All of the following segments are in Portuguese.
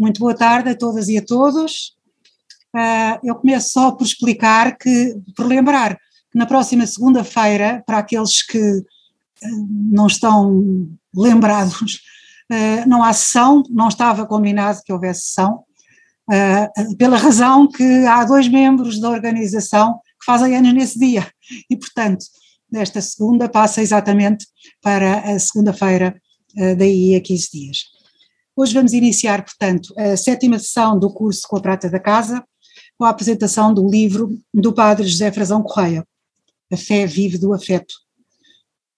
Muito boa tarde a todas e a todos. Uh, eu começo só por explicar que, por lembrar que na próxima segunda-feira, para aqueles que uh, não estão lembrados, uh, não há sessão, não estava combinado que houvesse sessão, pela razão que há dois membros da organização que fazem anos nesse dia e, portanto, nesta segunda passa exatamente para a segunda-feira, daí a 15 dias. Hoje vamos iniciar, portanto, a sétima sessão do curso Com a Prata da Casa, com a apresentação do livro do padre José Frazão Correia, A Fé Vive do Afeto.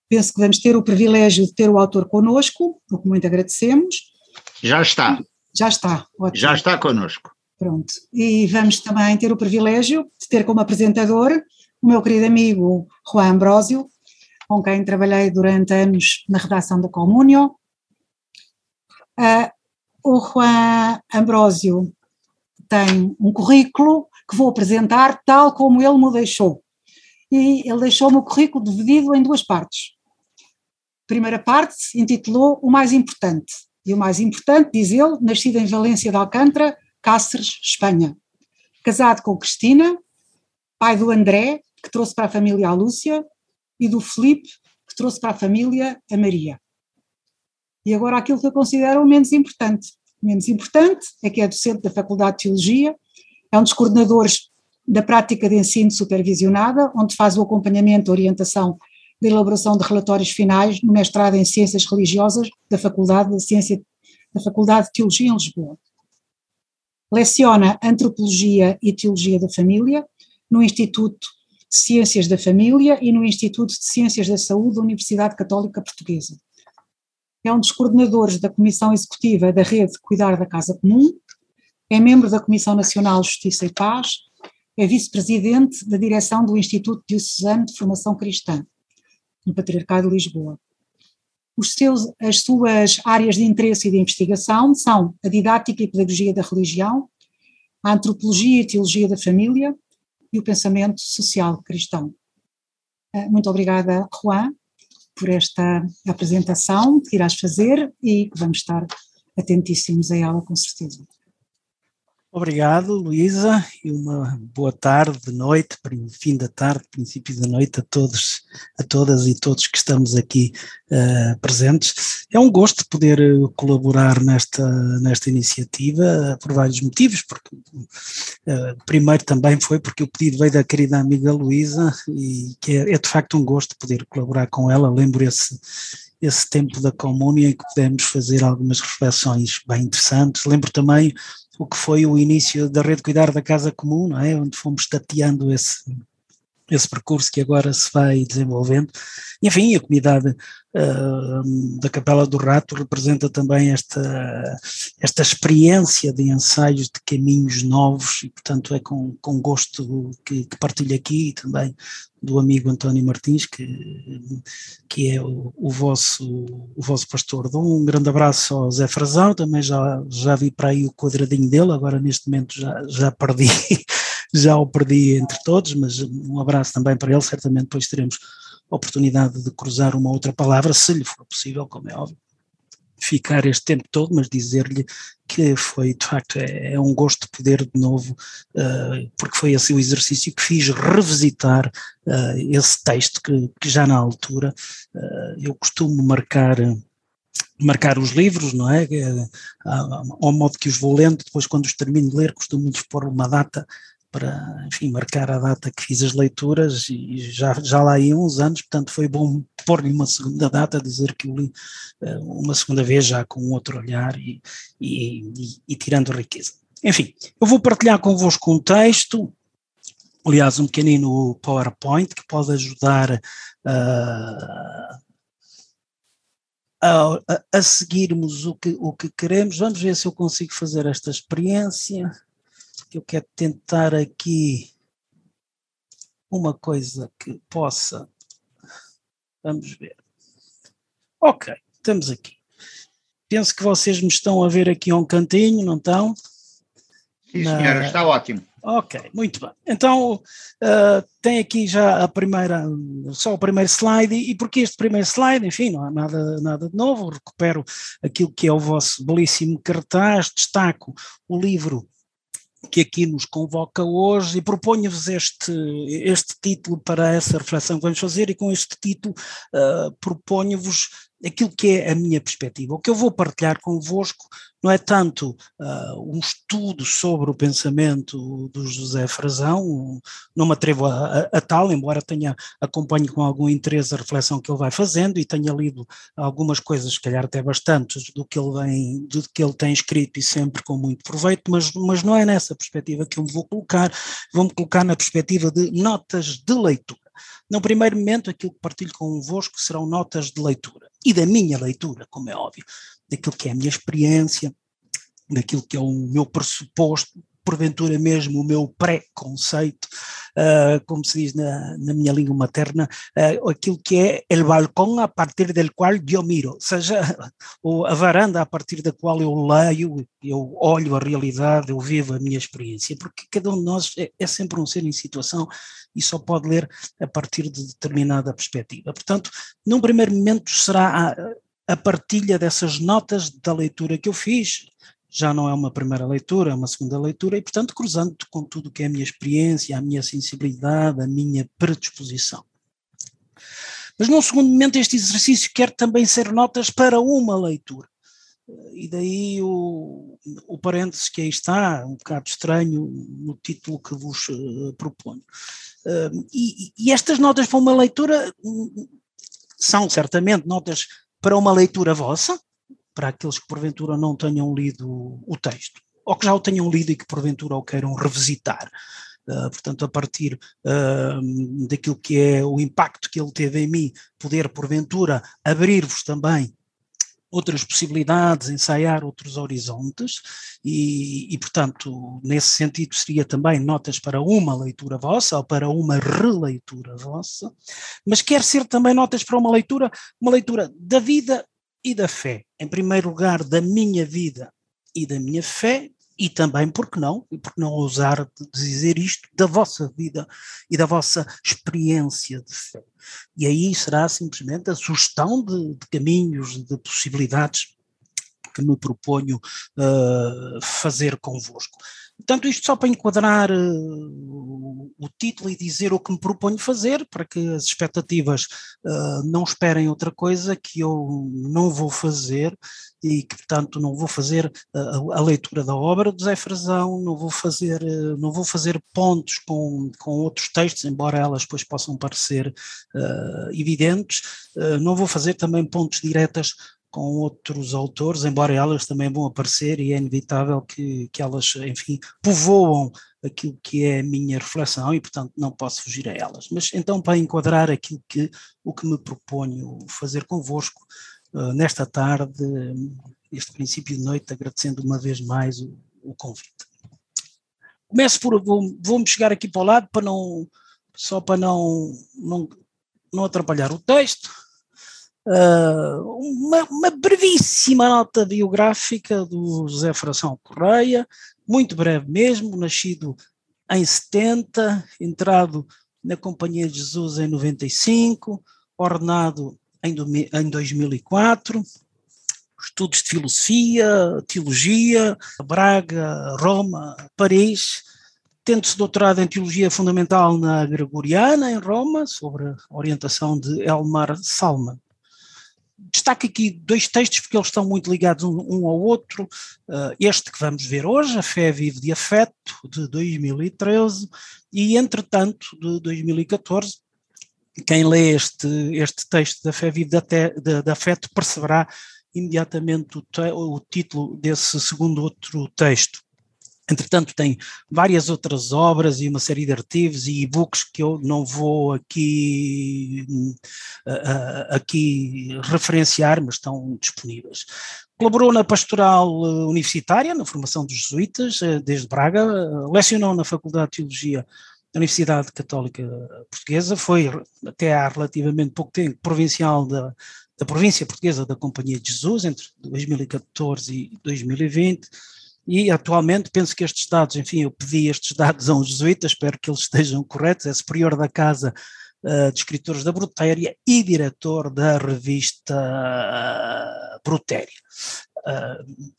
Penso que vamos ter o privilégio de ter o autor conosco, o que muito agradecemos. Já está. Já está, ótimo. Já está conosco. Pronto. E vamos também ter o privilégio de ter como apresentador o meu querido amigo Juan Ambrósio, com quem trabalhei durante anos na redação da Comunio, Uh, o Juan Ambrósio tem um currículo que vou apresentar tal como ele me deixou. E ele deixou-me o currículo dividido em duas partes. A primeira parte intitulou O Mais Importante. E o mais importante, diz ele, nascido em Valência de Alcântara, Cáceres, Espanha. Casado com Cristina, pai do André, que trouxe para a família a Lúcia, e do Felipe, que trouxe para a família a Maria. E agora aquilo que eu considero o menos importante. O menos importante é que é docente da Faculdade de Teologia, é um dos coordenadores da prática de ensino supervisionada, onde faz o acompanhamento, a orientação da elaboração de relatórios finais no mestrado em Ciências Religiosas da Faculdade de Ciência da Faculdade de Teologia em Lisboa. Leciona Antropologia e Teologia da Família no Instituto de Ciências da Família e no Instituto de Ciências da Saúde da Universidade Católica Portuguesa é um dos coordenadores da Comissão Executiva da Rede Cuidar da Casa Comum, é membro da Comissão Nacional Justiça e Paz, é vice-presidente da direção do Instituto Diocesano de Formação Cristã, no Patriarcado de Lisboa. Seus, as suas áreas de interesse e de investigação são a didática e pedagogia da religião, a antropologia e teologia da família e o pensamento social cristão. Eh, muito obrigada, Juan, por esta apresentação que irás fazer e que vamos estar atentíssimos a ela, com certeza. Obrigado, Luísa, e uma boa tarde, noite, fim da tarde, princípio da noite a todos, a todas e todos que estamos aqui uh, presentes. É um gosto poder eh, colaborar nesta, nesta iniciativa por vários motivos, porque uh, primeiro também foi porque o pedido veio da querida amiga Luísa e que é, é de facto um gosto poder colaborar com ela, lembro esse esse tempo da comunhão em que pudemos fazer algumas reflexões bem interessantes. Lembro também o que foi o início da rede Cuidar da Casa Comum, não é? onde fomos tateando esse, esse percurso que agora se vai desenvolvendo. Enfim, a comunidade uh, da Capela do Rato representa também esta, esta experiência de ensaios de caminhos novos e, portanto, é com, com gosto que, que partilho aqui e também do amigo António Martins, que, que é o, o, vosso, o vosso pastor. Dou um grande abraço ao Zé Frazão, também já, já vi para aí o quadradinho dele, agora neste momento já, já perdi já o perdi entre todos, mas um abraço também para ele, certamente depois teremos oportunidade de cruzar uma outra palavra, se lhe for possível, como é óbvio, ficar este tempo todo, mas dizer-lhe que foi, de facto, é, é, um gosto poder de novo, uh, porque foi esse o exercício que fiz revisitar uh, esse texto que, que, já na altura uh, eu costumo marcar marcar os livros, não é? Ao modo que os vou lendo, depois quando os termino de ler costumo lhes pôr uma data para, enfim, marcar a data que fiz as leituras e já, já lá iam uns anos, portanto foi bom pôr-lhe uma segunda data, dizer que o li eh, uma segunda vez já com outro olhar e, e, e, e tirando riqueza. Enfim, eu vou partilhar convosco um texto, aliás um pequenino PowerPoint que pode ajudar uh, a, a, seguirmos o que, o que queremos. Vamos ver se eu consigo fazer esta experiência que eu quero tentar aqui uma coisa que possa. Vamos ver. Ok, estamos aqui. Penso que vocês me estão a ver aqui a um cantinho, não estão? Sim, senhora, está ótimo. Ok, muito bem. Então, uh, tem aqui já a primeira, só o primeiro slide, e porque este primeiro slide, enfim, não há nada, nada de novo, recupero aquilo que é o vosso belíssimo cartaz, destaco o livro que aqui nos convoca hoje e proponho-vos este, este título para essa reflexão que vamos fazer e com este título uh, proponho-vos aquilo que é a minha perspectiva. O que eu vou partilhar convosco não é tanto uh, um estudo sobre o pensamento do José Frazão, não me atrevo a, a, a, tal, embora tenha acompanhe com algum interesse a reflexão que ele vai fazendo e tenha lido algumas coisas, se calhar até bastantes, do que ele vem, do que ele tem escrito e sempre com muito proveito, mas, mas não é nessa perspectiva que eu me vou colocar, vou-me colocar na perspectiva de notas de leitura. No primeiro momento, aquilo que partilho convosco serão notas de leitura. E da minha leitura, como é óbvio, daquilo que é a minha experiência, daquilo que é o meu pressuposto, porventura mesmo o meu pré-conceito, uh, como se diz na, na minha língua materna, uh, aquilo que é o balcão a partir do qual eu miro, ou seja, a varanda a partir da qual eu leio, eu olho a realidade, eu vivo a minha experiência, porque cada um de nós é, é sempre um ser em situação e só pode ler a partir de determinada perspectiva. Portanto, num primeiro momento será a, a partilha dessas notas da leitura que eu fiz, já não é uma primeira leitura, é uma segunda leitura, e portanto cruzando com tudo o que é a minha experiência, a minha sensibilidade, a minha predisposição. Mas num segundo momento este exercício quer também ser notas para uma leitura. E daí o, o parênteses que aí está, um bocado estranho no título que vos uh, proponho. E, e estas notas para uma leitura hum, são certamente notas para uma leitura vossa, para aqueles que porventura não tenham lido o texto, ou que já o tenham lido e que porventura o queiram revisitar. Uh, portanto, a partir uh, daquilo que é o impacto que ele teve em mim, poder porventura abrir-vos também outras possibilidades, ensaiar outros horizontes e, e, portanto, nesse sentido seria também notas para uma leitura vossa ou para uma releitura vossa, mas quer ser também notas para uma leitura, uma leitura da vida e da fé. Em primeiro lugar, da minha vida e da minha fé, e também, porque não, e porque não ousar dizer isto, da vossa vida e da vossa experiência de fé. E aí será simplesmente a sugestão de, de caminhos, de possibilidades que me proponho uh, fazer convosco. Portanto, isto só para enquadrar uh, o título e dizer o que me proponho fazer, para que as expectativas uh, não esperem outra coisa que eu não vou fazer e que, portanto, não vou fazer uh, a leitura da obra de Zé Frazão, não vou fazer, não vou fazer pontos com, com outros textos, embora elas depois possam parecer evidentes, não vou fazer também pontos diretas com outros autores, embora elas também vão aparecer e é inevitável que, que elas, enfim, povoam aquilo que é a minha reflexão e, portanto, não posso fugir a elas. Mas então, para enquadrar aquilo que, o que me proponho fazer convosco uh, nesta tarde, este princípio de noite, agradecendo uma vez mais o, o convite. Começo por, vou-me vou chegar aqui para o lado para não, só para não, não, não atrapalhar o texto, Uh, uma, uma, brevíssima nota biográfica do José Fração Correia, muito breve mesmo, nascido em 70, entrado na Companhia de Jesus em 95, ordenado em, em 2004, estudos de filosofia, teologia, Braga, Roma, Paris, tendo-se doutorado em Teologia Fundamental na Gregoriana, em Roma, sobre a orientação de Elmar Salman destaco aqui dois textos porque eles estão muito ligados um, um ao outro. Uh, este que vamos ver hoje, A Fé Vive de Afeto, de 2013, e entretanto, de 2014. Quem lê este, este texto da Fé Vive de, de, de Afeto perceberá imediatamente o, te, o título desse segundo outro texto. Entretanto, tem várias outras obras e uma série de artigos e e-books que eu não vou aqui, uh, aqui referenciar, mas estão disponíveis. Colaborou na pastoral eh, universitária, na formação dos jesuítas, desde Braga, lecionou na Faculdade de Teologia da Universidade Católica Portuguesa, foi até há relativamente pouco tempo provincial da, da província portuguesa da Companhia de Jesus, entre 2014 e 2020 e atualmente penso que estes dados, enfim, eu pedi estes dados a um jesuíta, espero que eles estejam corretos, é superior da Casa uh, de Escritores da Brutéria e diretor da revista uh, Brutéria. Uh,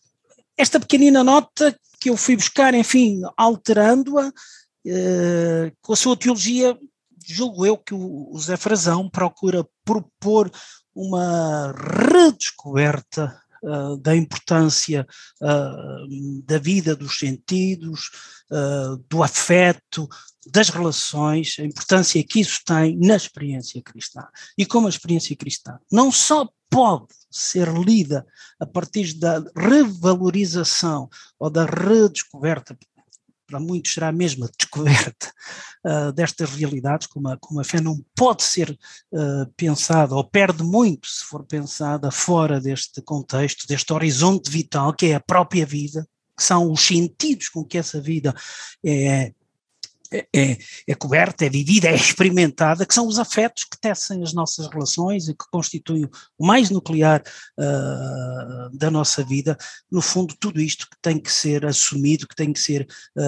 esta pequenina nota que eu fui buscar, enfim, alterando-a, com a sua teologia, julgo eu que o Zé Frazão procura propor uma redescoberta uh, da importância uh, da vida, dos sentidos, uh, do afeto, das relações, a importância que isso tem na experiência cristã. E como a experiência cristã não só pode ser lida a partir da revalorização ou da redescoberta para muitos será a mesma descoberta uh, destas realidades, como a, como a fé não pode ser uh, pensada, ou perde muito se for pensada fora deste contexto, deste horizonte vital, que é a própria vida, que são os sentidos com que essa vida é, é, é, é, coberta, é vivida, é experimentada, que são os afetos que tecem as nossas relações e que constituem o mais nuclear uh, da nossa vida. No fundo, tudo isto que tem que ser assumido, que tem que ser uh,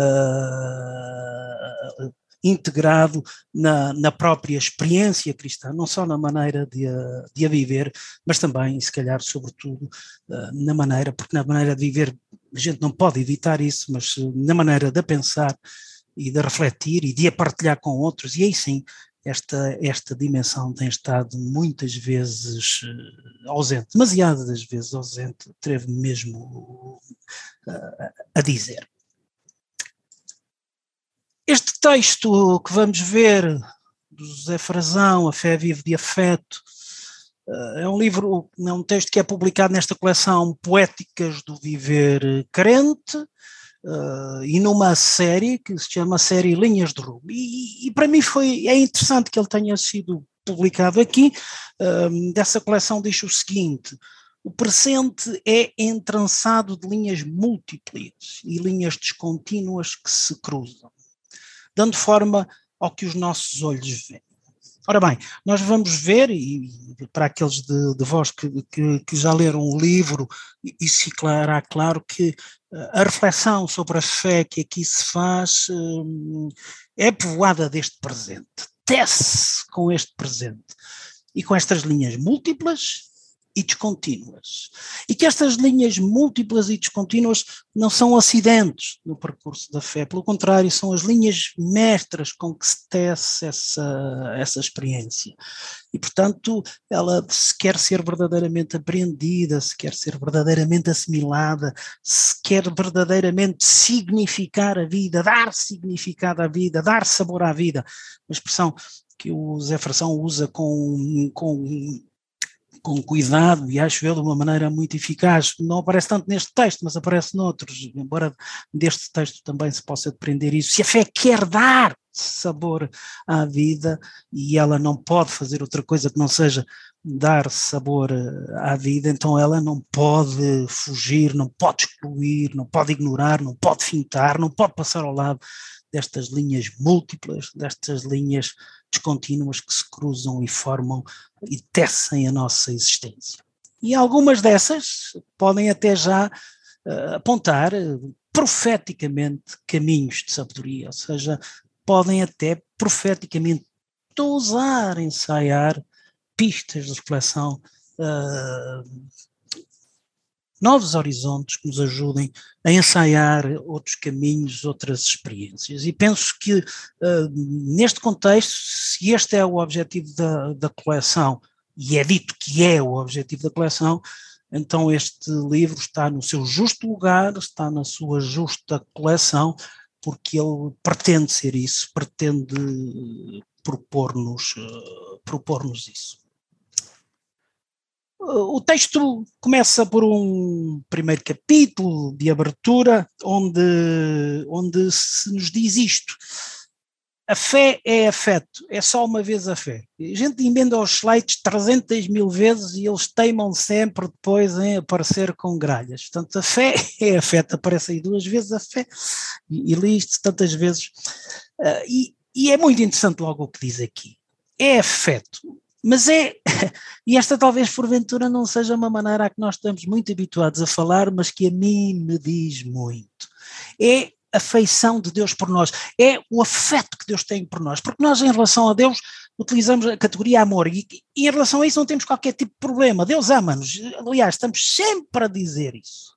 integrado na, na, própria experiência cristã, não só na maneira de a, de a viver, mas também, se calhar, sobretudo, uh, na maneira, porque na maneira de viver a gente não pode evitar isso, mas na maneira de pensar e de refletir e de a partilhar com outros, e aí sim esta, esta dimensão tem estado muitas vezes uh, ausente, demasiadas vezes ausente, atrevo mesmo uh, a dizer. Este texto que vamos ver do José Frazão, A Fé Vive de Afeto, uh, é um livro, é um texto que é publicado nesta coleção Poéticas do Viver Carente, Uh, e numa série que se chama série Linhas de Rumo. E, e, para mim foi é interessante que ele tenha sido publicado aqui. Dessa coleção diz o seguinte: o presente é entrançado de linhas múltiplas e linhas descontínuas que se cruzam, dando forma ao que os nossos olhos veem. Ora bem, nós vamos ver, e para aqueles de, de vós que, que, que, já leram o livro, isso ficará claro que eh, a reflexão sobre a fé que aqui se faz hum, é povoada deste presente, tece com este presente. E com estas linhas múltiplas e descontínuas. E que estas linhas múltiplas e descontínuas não são acidentes no percurso da fé, pelo contrário, são as linhas mestras com que se tece essa, essa experiência. E, portanto, ela se quer ser verdadeiramente apreendida, se quer ser verdadeiramente assimilada, se quer verdadeiramente significar a vida, dar significado à vida, dar sabor à vida. Uma expressão que o Zé Fração usa com, com com cuidado e acho eu de uma maneira muito eficaz. Não aparece tanto neste texto, mas aparece noutros, embora deste texto também se possa depreender isso. Se a fé quer dar sabor à vida e ela não pode fazer outra coisa que não seja dar sabor eh, à vida, então ela não pode fugir, não pode excluir, não pode ignorar, não pode fintar, não pode passar ao lado destas linhas múltiplas, destas linhas descontínuas que se cruzam e formam e tecem a nossa existência. E algumas dessas podem até já uh, apontar uh, profeticamente caminhos de sabedoria, ou seja, podem até profeticamente ousar ensaiar pistas de reflexão uh, novos horizontes que nos ajudem a ensaiar outros caminhos, outras experiências. E penso que, uh, neste contexto, se este é o objetivo da, da coleção, e é dito que é o objetivo da coleção, então este livro está no seu justo lugar, está na sua justa coleção, porque ele pretende ser isso, pretende propor-nos uh, propor-nos isso. O texto começa por um primeiro capítulo de abertura, onde, onde se nos diz isto. A fé é afeto, é só uma vez a fé. A gente emenda os slides 300 mil vezes e eles teimam sempre depois em aparecer com gralhas. Portanto, a fé é afeto, aparece aí duas vezes a fé, e, e li isto tantas vezes. Uh, e, e é muito interessante logo o que diz aqui. É afeto mas é, e esta talvez porventura não seja uma maneira a que nós estamos muito habituados a falar, mas que a mim me diz muito. É a feição de Deus por nós, é o afeto que Deus tem por nós, porque nós, em relação a Deus, utilizamos a categoria amor. E, e em relação a isso não temos qualquer tipo de problema. Deus ama-nos, aliás, estamos sempre a dizer isso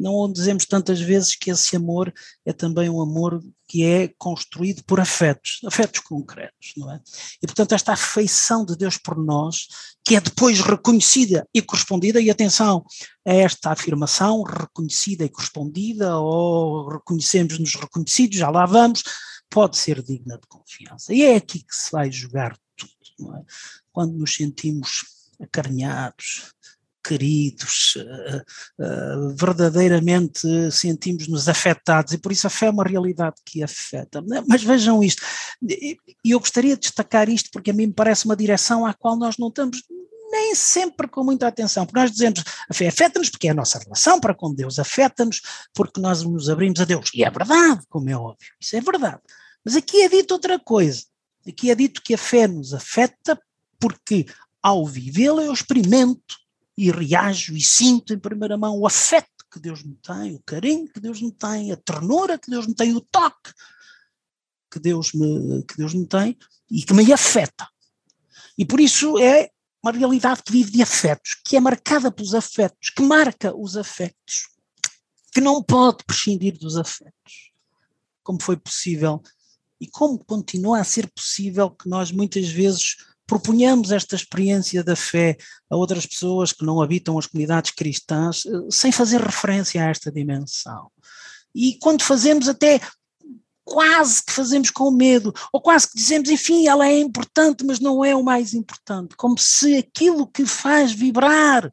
não dizemos tantas vezes que esse amor é também um amor que é construído por afetos, afetos concretos, não é? E portanto esta afeição de Deus por nós, que é depois reconhecida e correspondida, e atenção a esta afirmação, reconhecida e correspondida, ou reconhecemos-nos reconhecidos, já lá vamos, pode ser digna de confiança. E é aqui que se vai jogar tudo, não é? Quando nos sentimos acarinhados, queridos, uh, uh, verdadeiramente sentimos-nos afetados e por isso a fé é uma realidade que afeta. Mas vejam isto, e eu gostaria de destacar isto porque a mim me parece uma direção à qual nós não estamos nem sempre com muita atenção, porque nós dizemos a fé afeta-nos porque é a nossa relação para com Deus, afeta-nos porque nós nos abrimos a Deus. E é verdade, como é óbvio, isso é verdade. Mas aqui é dito outra coisa. Aqui é dito que a fé nos afeta porque ao vivê-la eu experimento e reajo e sinto em primeira mão o afeto que Deus me tem, o carinho que Deus me tem, a ternura que Deus me tem, o toque que Deus me, que Deus me tem e que me afeta. E por isso é uma realidade que vive de afetos, que é marcada pelos afetos, que marca os afetos, que não pode prescindir dos afetos. Como foi possível e como continua a ser possível que nós muitas vezes propunhamos esta experiência da fé a outras pessoas que não habitam as comunidades cristãs, eh, sem fazer referência a esta dimensão. E quando fazemos, até quase que fazemos com medo, ou quase que dizemos, enfim, ela é importante, mas não é o mais importante, como se aquilo que faz vibrar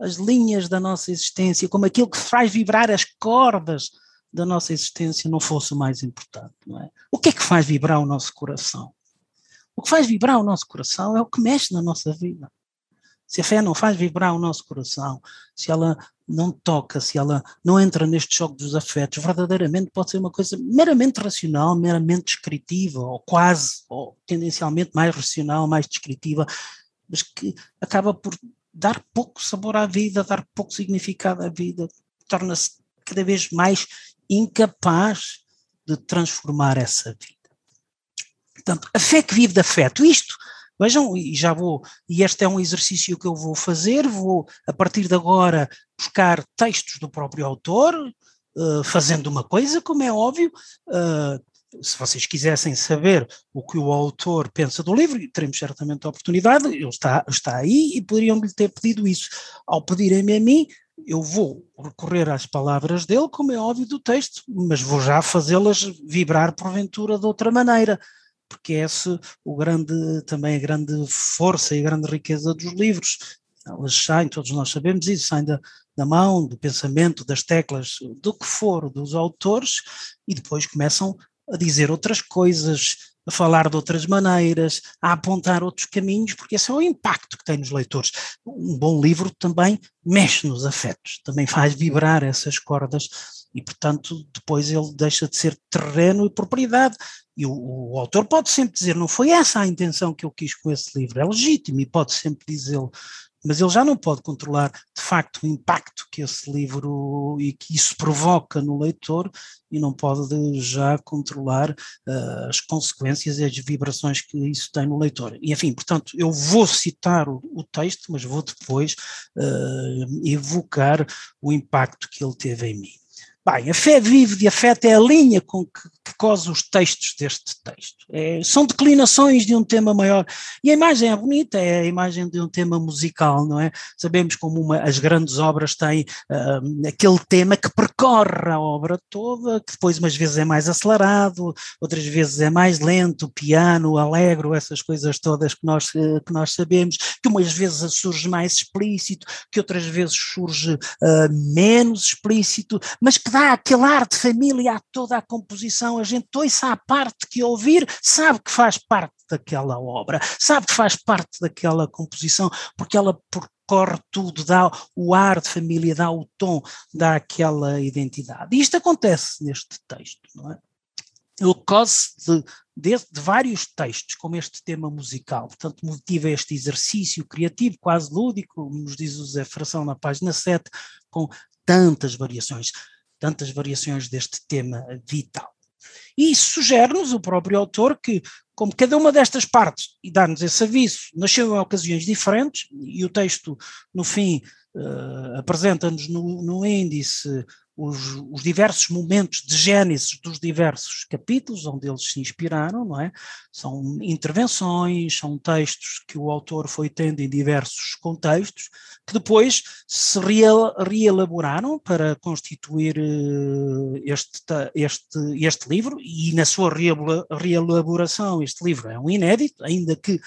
as linhas da nossa existência, como aquilo que faz vibrar as cordas da nossa existência não fosse o mais importante, não é? O que é que faz vibrar o nosso coração? O que faz vibrar o nosso coração é o que mexe na nossa vida. Se a fé não faz vibrar o nosso coração, se ela não toca, se ela não entra neste choque dos afetos, verdadeiramente pode ser uma coisa meramente racional, meramente descritiva, ou quase, ou tendencialmente mais racional, mais descritiva, mas que acaba por dar pouco sabor à vida, dar pouco significado à vida, torna-se cada vez mais incapaz de transformar essa vida. Portanto, a fé que vive de afeto, isto, vejam, e já vou, e este é um exercício que eu vou fazer, vou a partir de agora buscar textos do próprio autor, uh, fazendo uma coisa, como é óbvio, uh, se vocês quisessem saber o que o autor pensa do livro, teremos certamente a oportunidade, ele está, está aí e poderiam-lhe ter pedido isso. Ao pedirem-me a mim, eu vou recorrer às palavras dele, como é óbvio do texto, mas vou já fazê-las vibrar porventura de outra maneira porque é esse o grande, também a grande força e a grande riqueza dos livros. Elas saem, todos nós sabemos isso, saem da, da mão, do pensamento, das teclas, do que for, dos autores, e depois começam a dizer outras coisas, a falar de outras maneiras, a apontar outros caminhos, porque esse é o impacto que tem nos leitores. Um bom livro também mexe nos afetos, também faz vibrar essas cordas e, portanto, depois ele deixa de ser terreno e propriedade e o, o, autor pode sempre dizer, não foi essa a intenção que eu quis com esse livro, é legítimo e pode sempre dizê-lo, mas ele já não pode controlar de facto o impacto que esse livro e que isso provoca no leitor e não pode já controlar uh, as consequências e as vibrações que isso tem no leitor. E enfim, portanto, eu vou citar o, o texto, mas vou depois uh, evocar o impacto que ele teve em mim. Bem, a fé vive de afeto é a linha com que, que cose os textos deste texto. É, são declinações de um tema maior. E a imagem é bonita, é a imagem de um tema musical, não é? Sabemos como uma, as grandes obras têm uh, aquele tema que percorre a obra toda, que depois umas vezes é mais acelerado, outras vezes é mais lento, piano, alegro, essas coisas todas que nós, uh, que nós sabemos, que umas vezes surge mais explícito, que outras vezes surge uh, menos explícito, mas que dá aquele ar de família a toda a composição, a gente ouça a parte que ouvir, sabe que faz parte daquela obra, sabe que faz parte daquela composição, porque ela percorre tudo, dá o ar de família, dá o tom, dá aquela identidade. E isto acontece neste texto, não é? ele cose de, de, de, vários textos, como este tema musical. Portanto, motiva este exercício criativo, quase lúdico, como nos diz o Zé Fração na página 7, com tantas variações, tantas variações deste tema vital. E sugere-nos o próprio autor que, como cada uma destas partes, e dá-nos esse aviso, nasceu em ocasiões diferentes, e o texto, no fim, uh, apresenta-nos no, no índice os, os, diversos momentos de gênese dos diversos capítulos onde eles se inspiraram, não é? São intervenções, são textos que o autor foi tendo em diversos contextos, que depois se reelaboraram para constituir eh, este, este, este livro, e na sua reelaboração este livro é um inédito, ainda que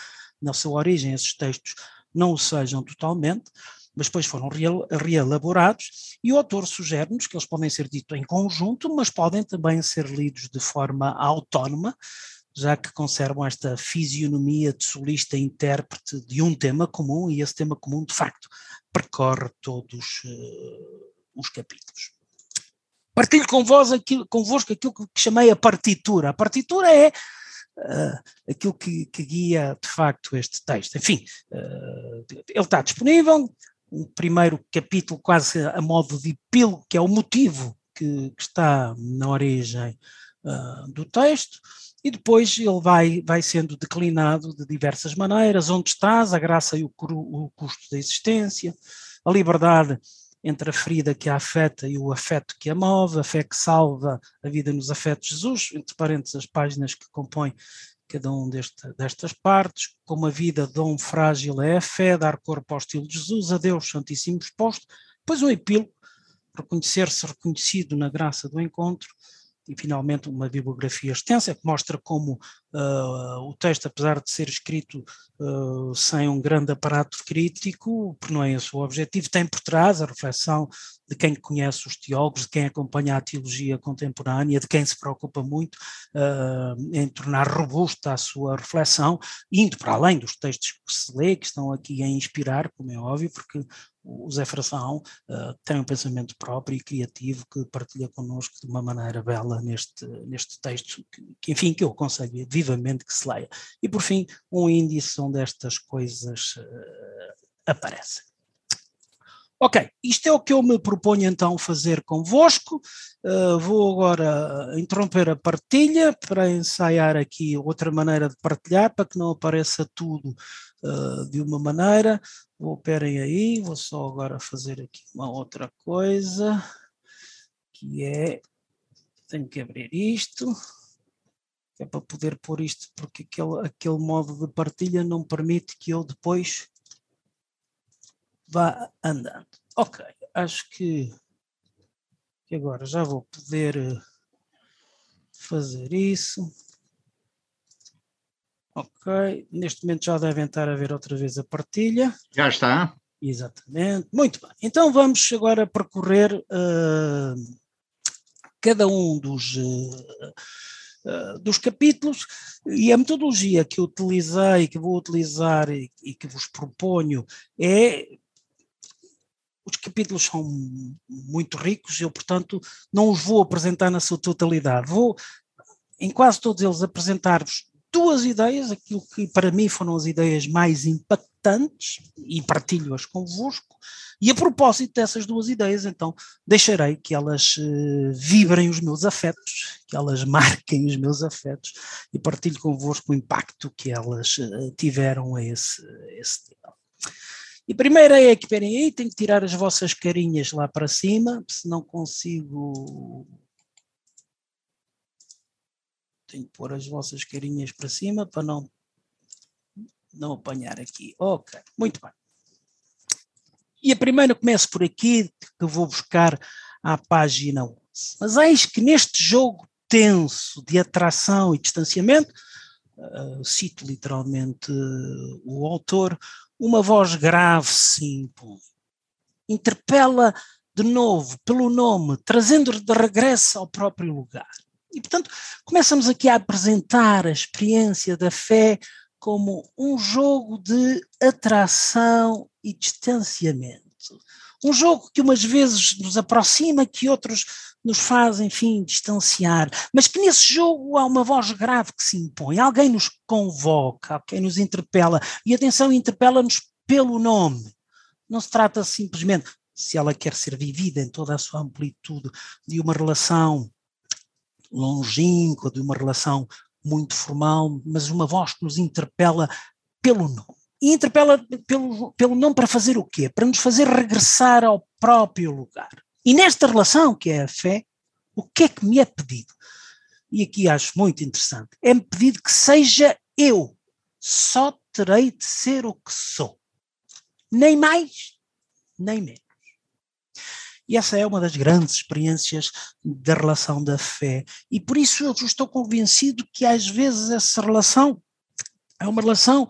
na sua origem esses textos não o sejam totalmente, mas depois foram reelaborados e o autor sugere-nos que eles podem ser ditos em conjunto, mas podem também ser lidos de forma autónoma, já que conservam esta fisionomia de solista intérprete de um tema comum e esse tema comum, de facto, percorre todos uh, os capítulos. Partilho com vós aquilo, convosco aquilo que chamei a partitura. A partitura é Uh, aquilo que, que, guia de facto este texto. Enfim, uh, ele está disponível, um primeiro capítulo quase a modo de epílogo, que é o motivo que, que está na origem uh, do texto, e depois ele vai, vai sendo declinado de diversas maneiras, onde estás, a graça e o, o custo da existência, a liberdade entre a ferida que a afeta e o afeto que a move, a fé que salva a vida nos afetos de Jesus, entre parênteses as páginas que compõem cada um deste, destas partes, como a vida dom frágil é a fé, dar corpo ao estilo de Jesus, a Deus Santíssimo exposto, depois um epílogo, reconhecer-se reconhecido na graça do encontro, e finalmente uma bibliografia extensa que mostra como uh, o texto, apesar de ser escrito uh, sem um grande aparato crítico, porque não é esse o objetivo, tem por trás a reflexão de quem conhece os teólogos, de quem acompanha a teologia contemporânea, de quem se preocupa muito uh, em tornar robusta a sua reflexão, indo para além dos textos que se lê, que estão aqui a inspirar, como é óbvio, porque o Zé Fração uh, tem um pensamento próprio e criativo que partilha connosco de uma maneira bela neste, neste texto, que, que, enfim, que eu aconselho vivamente que se leia. E por fim, um índice onde estas coisas uh, aparecem. Ok, isto é o que eu me proponho então fazer convosco. Uh, vou agora interromper a partilha para ensaiar aqui outra maneira de partilhar, para que não apareça tudo uh, de uma maneira. Vou, esperem aí, vou só agora fazer aqui uma outra coisa, que é, tenho que abrir isto, é para poder pôr isto, porque aquele, aquele modo de partilha não permite que eu depois vá andando. Ok, acho que, que agora já vou poder eh, fazer isso. Ok, neste momento já devem estar a ver outra vez a partilha. Já está. Exatamente, muito bem. Então vamos agora percorrer uh, cada um dos, uh, uh, dos capítulos e a metodologia que utilizei, que vou utilizar e, e que vos proponho é os capítulos são muito ricos, eu, portanto, não os vou apresentar na sua totalidade. Vou, em quase todos eles, apresentar-vos duas ideias, aquilo que para mim foram as ideias mais impactantes, e partilho-as convosco, e a propósito dessas duas ideias, então, deixarei que elas uh, vibrem os meus afetos, que elas marquem os meus afetos, e partilho convosco o impacto que elas uh, tiveram a esse, a esse nível. E primeiro é que, esperem aí, tenho que tirar as vossas carinhas lá para cima, se não consigo tenho que pôr as vossas carinhas para cima para não, não apanhar aqui. Ok, muito bem. E a primeira começo por aqui, que vou buscar à página 11. Mas eis que neste jogo tenso de atração e distanciamento, uh, cito literalmente uh, o autor, uma voz grave se impõe. Interpela de novo pelo nome, trazendo-o de regresso ao próprio lugar. E, portanto, começamos aqui a apresentar a experiência da fé como um jogo de atração e distanciamento. Um jogo que umas vezes nos aproxima, que outros nos faz, enfim, distanciar, mas que nesse jogo há uma voz grave que se impõe, alguém nos convoca, alguém nos interpela, e atenção, interpela-nos pelo nome. Não se trata simplesmente, se ela quer ser vivida em toda a sua amplitude, de uma relação longínqua, de uma relação muito formal, mas uma voz que nos interpela pelo nome. E interpela pelo, pelo nome para fazer o quê? Para nos fazer regressar ao próprio lugar. E nesta relação, que é a fé, o que é que me é pedido? E aqui acho muito interessante. É-me pedido que seja eu. Só terei de ser o que sou. Nem mais, nem menos. E essa é uma das grandes experiências da relação da fé. E por isso eu estou convencido que às vezes essa relação é uma relação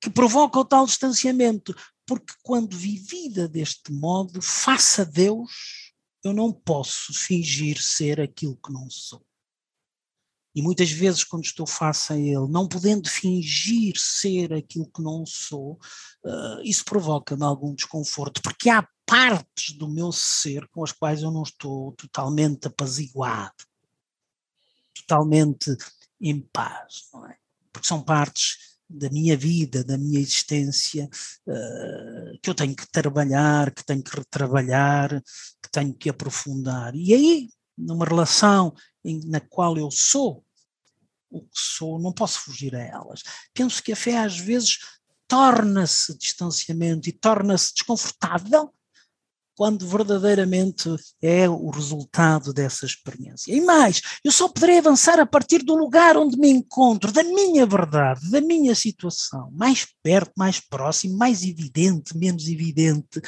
que provoca o tal distanciamento, porque quando vivida deste modo, faça Deus, eu não posso fingir ser aquilo que não sou. E muitas vezes, quando estou face a Ele, não podendo fingir ser aquilo que não sou, uh, isso provoca-me algum desconforto, porque há partes do meu ser com as quais eu não estou totalmente apaziguado, totalmente em paz, não é? Porque são partes da minha vida, da minha existência, uh, que eu tenho que trabalhar, que tenho que retrabalhar, que tenho que aprofundar. E aí, numa relação em, na qual eu sou o que sou, não posso fugir a elas. Penso que a fé às vezes torna-se distanciamento e torna-se desconfortável quando verdadeiramente é o resultado dessa experiência. E mais, eu só poderei avançar a partir do lugar onde me encontro, da minha verdade, da minha situação, mais perto, mais próximo, mais evidente, menos evidente,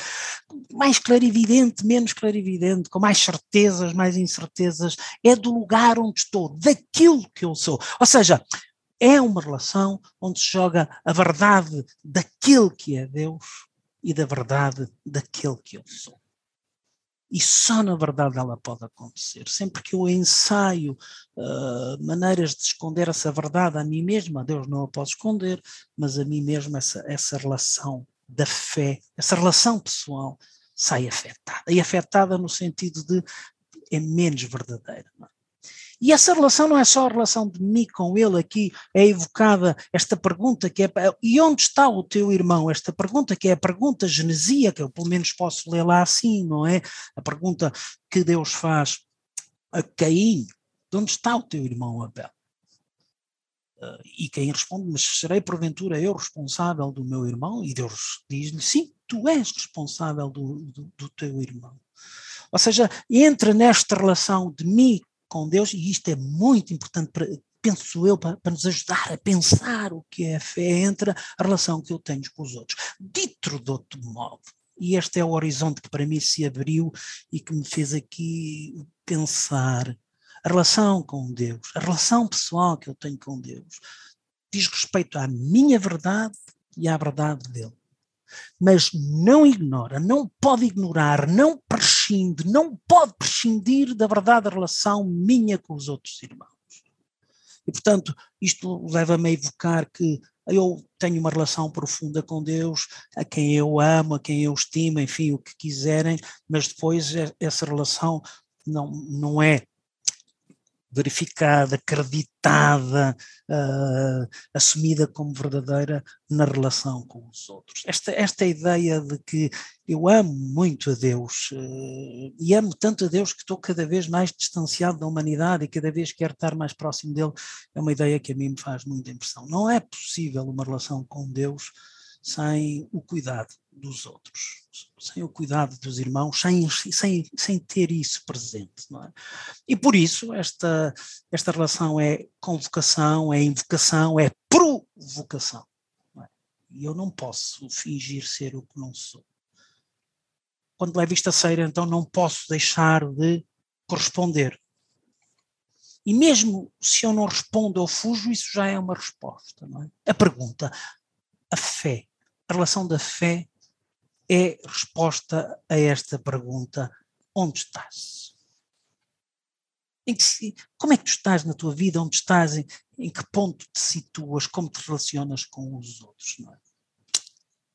mais clarividente, menos clarividente, com mais certezas, mais incertezas, é do lugar onde estou, daquilo que eu sou. Ou seja, é uma relação onde se joga a verdade daquele que é Deus e da verdade daquele que eu sou. E só na verdade ela pode acontecer. Sempre que eu ensaio uh, maneiras de esconder essa verdade a mim mesma, a Deus não a posso esconder, mas a mim mesmo essa, essa relação da fé, essa relação pessoal sai afetada. E afetada no sentido de é menos verdadeira. Não é? E essa relação não é só a relação de mim com ele, aqui é evocada esta pergunta que é e onde está o teu irmão? Esta pergunta que é a pergunta genesíaca, eu pelo menos posso ler lá assim, não é? A pergunta que Deus faz a Caim, de onde está o teu irmão Abel? E Caim responde, mas serei porventura eu responsável do meu irmão? E Deus diz-lhe, sim, tu és responsável do, do, do teu irmão. Ou seja, entra nesta relação de mim com Deus, e isto é muito importante, para, penso eu, para, para, nos ajudar a pensar o que é a fé, entre a relação que eu tenho com os outros. Dito de outro modo, e este é o horizonte que para mim se abriu e que me fez aqui pensar. A relação com Deus, a relação pessoal que eu tenho com Deus, diz respeito à minha verdade e à verdade dele mas não ignora, não pode ignorar, não prescinde, não pode prescindir da verdade da relação minha com os outros irmãos. E, portanto, isto leva-me a evocar que eu tenho uma relação profunda com Deus, a quem eu amo, a quem eu estimo, enfim, o que quiserem, mas depois essa relação não, não é verificada, acreditada, uh, assumida como verdadeira na relação com os outros. Esta, esta ideia de que eu amo muito a Deus uh, e amo tanto a Deus que estou cada vez mais distanciado da humanidade e cada vez quero estar mais próximo dele, é uma ideia que a mim me faz muita impressão. Não é possível uma relação com Deus sem o cuidado dos outros, sem o cuidado dos irmãos, sem, sem, sem ter isso presente. Não é? E por isso esta, esta relação é convocação, é invocação, é provocação. É? E eu não posso fingir ser o que não sou. Quando levo isto a sério, então não posso deixar de corresponder. E mesmo se eu não respondo ou fujo, isso já é uma resposta. Não é? A pergunta, a fé, a relação da fé é resposta a esta pergunta: onde estás? Que, como é que tu estás na tua vida? Onde estás? Em, em, que ponto te situas? Como te relacionas com os outros? É?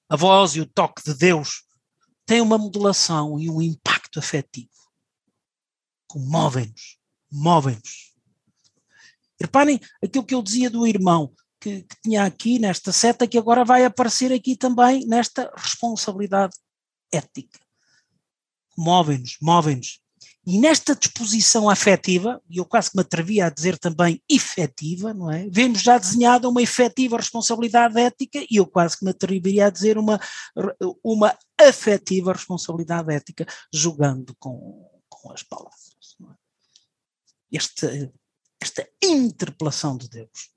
A voz e o toque de Deus têm uma modulação e um impacto afetivo movem-nos, movem-nos. Reparem aquilo que eu dizia do irmão, que, que, tinha aqui nesta seta, que agora vai aparecer aqui também nesta responsabilidade ética. Movem-nos, movem-nos. E nesta disposição afetiva, e eu quase que me atrevia a dizer também efetiva, não é? Vemos já desenhada uma efetiva responsabilidade ética e eu quase que me atreveria a dizer uma, uma afetiva responsabilidade ética, jogando com, com as palavras. É? Este, esta interpelação de Deus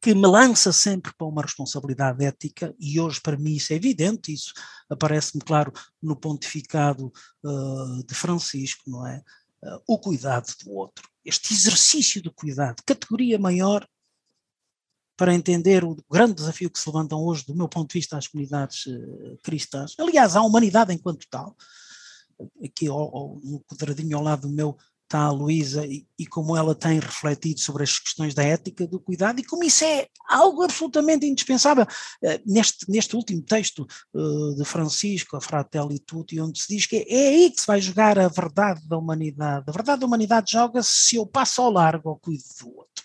que me lança sempre para uma responsabilidade ética, e hoje para mim isso é evidente, isso aparece-me claro no pontificado uh, de Francisco, não é? Uh, o cuidado do outro, este exercício do cuidado, categoria maior para entender o grande desafio que se levantam hoje, do meu ponto de vista, às comunidades uh, cristãs, aliás, à humanidade enquanto tal. Aqui no quadradinho ao lado do meu está a Luísa e, e, como ela tem refletido sobre as questões da ética, do cuidado, e como isso é algo absolutamente indispensável. Uh, neste, neste último texto uh, de Francisco, a Fratelli Tutti, onde se diz que é, é aí que se vai jogar a verdade da humanidade. A verdade da humanidade joga-se se eu passo ao largo ao cuido do outro.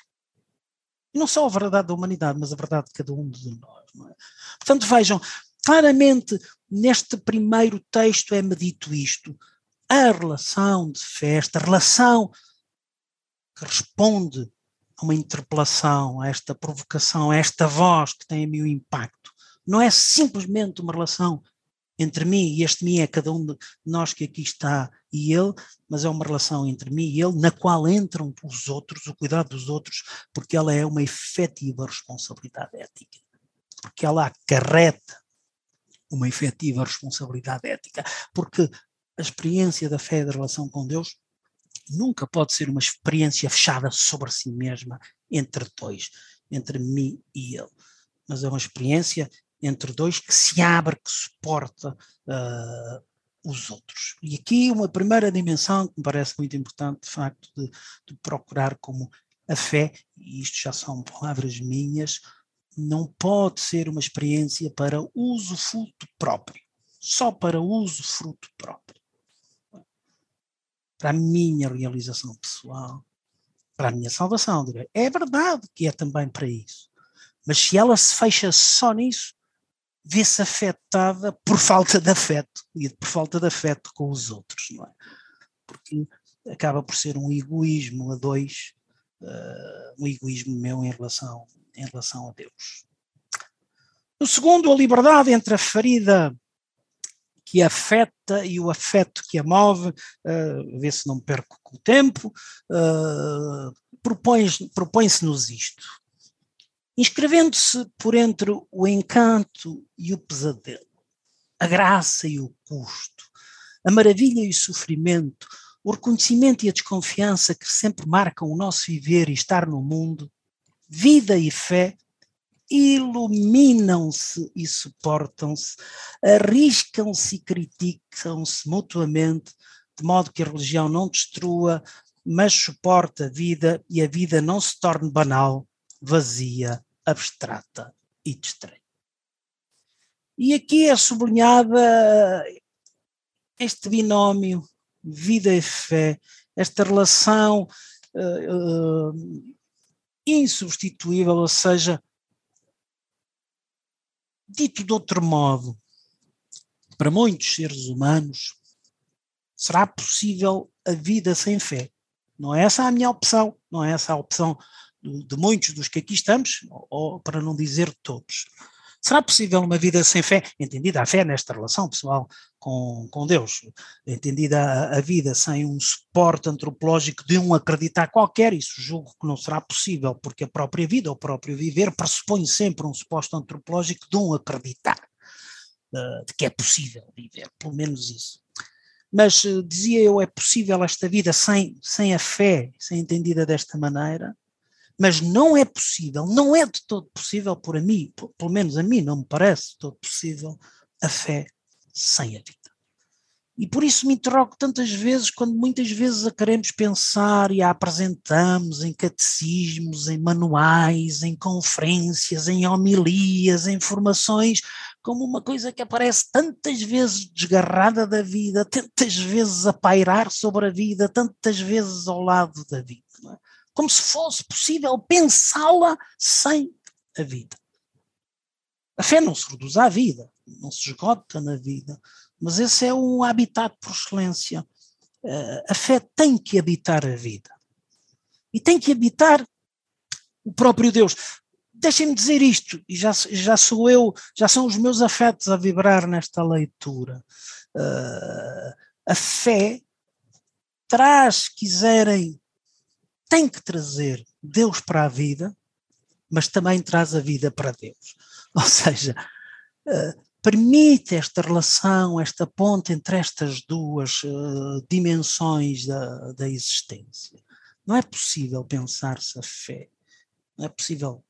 Não só a verdade da humanidade, mas a verdade de cada um de nós. É? Portanto, vejam, claramente neste primeiro texto é-me dito isto a relação de festa, a relação que responde a uma interpelação, a esta provocação, a esta voz que tem a mim o impacto. Não é simplesmente uma relação entre mim e este mim é cada um de nós que aqui está e ele, mas é uma relação entre mim e ele na qual entram os outros, o cuidado dos outros, porque ela é uma efetiva responsabilidade ética. Porque ela acarreta uma efetiva responsabilidade ética. Porque a experiência da fé da relação com Deus nunca pode ser uma experiência fechada sobre si mesma entre dois, entre mim e ele, mas é uma experiência entre dois que se abre, que suporta uh, os outros. E aqui uma primeira dimensão que me parece muito importante, de facto, de, de procurar como a fé, e isto já são palavras minhas, não pode ser uma experiência para uso fruto próprio, só para uso fruto próprio para a minha realização pessoal, para a minha salvação. É verdade que é também para isso. Mas se ela se fecha só nisso, vê-se afetada por falta de afeto e por falta de afeto com os outros, não é? Porque acaba por ser um egoísmo a dois, uh, um egoísmo meu em relação, em relação a Deus. No segundo, a liberdade entre a ferida que afeta e o afeto que a move, uh, vê se não perco com o tempo, uh, propõe-se-nos isto. Inscrevendo-se por entre o encanto e o pesadelo, a graça e o custo, a maravilha e o sofrimento, o reconhecimento e a desconfiança que sempre marcam o nosso viver e estar no mundo, vida e fé, iluminam-se e suportam-se, arriscam-se e criticam-se mutuamente, de modo que a religião não destrua, mas suporta a vida e a vida não se torne banal, vazia, abstrata e distrai. E aqui é sublinhada este binómio, vida e fé, esta relação uh, uh, insubstituível, ou seja, Dito de outro modo, para muitos seres humanos, será possível a vida sem fé. Não é essa a minha opção, não é essa a opção de muitos dos que aqui estamos, ou para não dizer todos. Será possível uma vida sem fé, entendida a fé nesta relação pessoal com, com Deus, entendida a, a, vida sem um suporte antropológico de um acreditar qualquer, isso julgo que não será possível, porque a própria vida, o próprio viver, pressupõe sempre um suposto antropológico de um acreditar, uh, de que é possível viver, pelo menos isso. Mas, uh, dizia eu, é possível esta vida sem, sem a fé, sem entendida desta maneira, mas não é possível, não é de todo possível por a mim, pelo menos a mim não me parece de todo possível, a fé sem a vida. E por isso me interrogo tantas vezes, quando muitas vezes a queremos pensar e a apresentamos em catecismos, em manuais, em conferências, em homilias, em formações, como uma coisa que aparece tantas vezes desgarrada da vida, tantas vezes a pairar sobre a vida, tantas vezes ao lado da vida. Como se fosse possível pensá-la sem a vida. A fé não se reduz à vida, não se esgota na vida, mas esse é um habitat por excelência. Uh, a fé tem que habitar a vida. E tem que habitar o próprio Deus. Deixem-me dizer isto, e já, já sou eu, já são os meus afetos a vibrar nesta leitura. Uh, a fé traz, quiserem, tem que trazer Deus para a vida, mas também traz a vida para Deus. Ou seja, uh, permite esta relação, esta ponte entre estas duas uh, dimensões da, da existência. Não é possível pensar-se a fé, não é possível,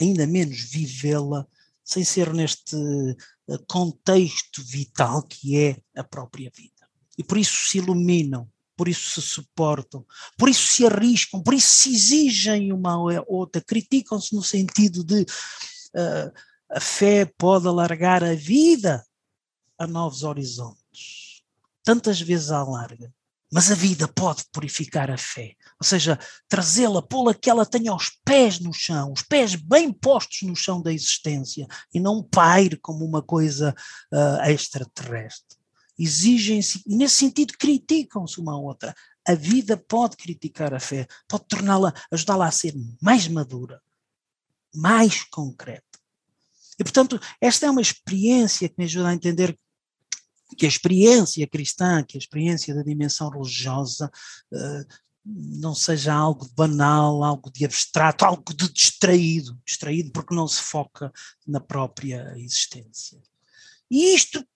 ainda menos vivê-la, sem ser neste uh, contexto vital que é a própria vida. E por isso se iluminam, por isso se suportam, por isso se arriscam, por isso se exigem uma ou outra, criticam-se no sentido de. Uh, a fé pode alargar a vida a novos horizontes. Tantas vezes a alarga. Mas a vida pode purificar a fé, ou seja, trazê-la, pô-la que ela tenha os pés no chão, os pés bem postos no chão da existência e não paire como uma coisa uh, extraterrestre. Exigem-se, e nesse sentido criticam-se uma a outra. A vida pode criticar a fé, pode torná-la, ajudá-la a ser mais madura, mais concreta. E, portanto, esta é uma experiência que me ajuda a entender que a experiência cristã, que a experiência da dimensão religiosa, uh, não seja algo banal, algo de abstrato, algo de distraído, distraído porque não se foca na própria existência. E isto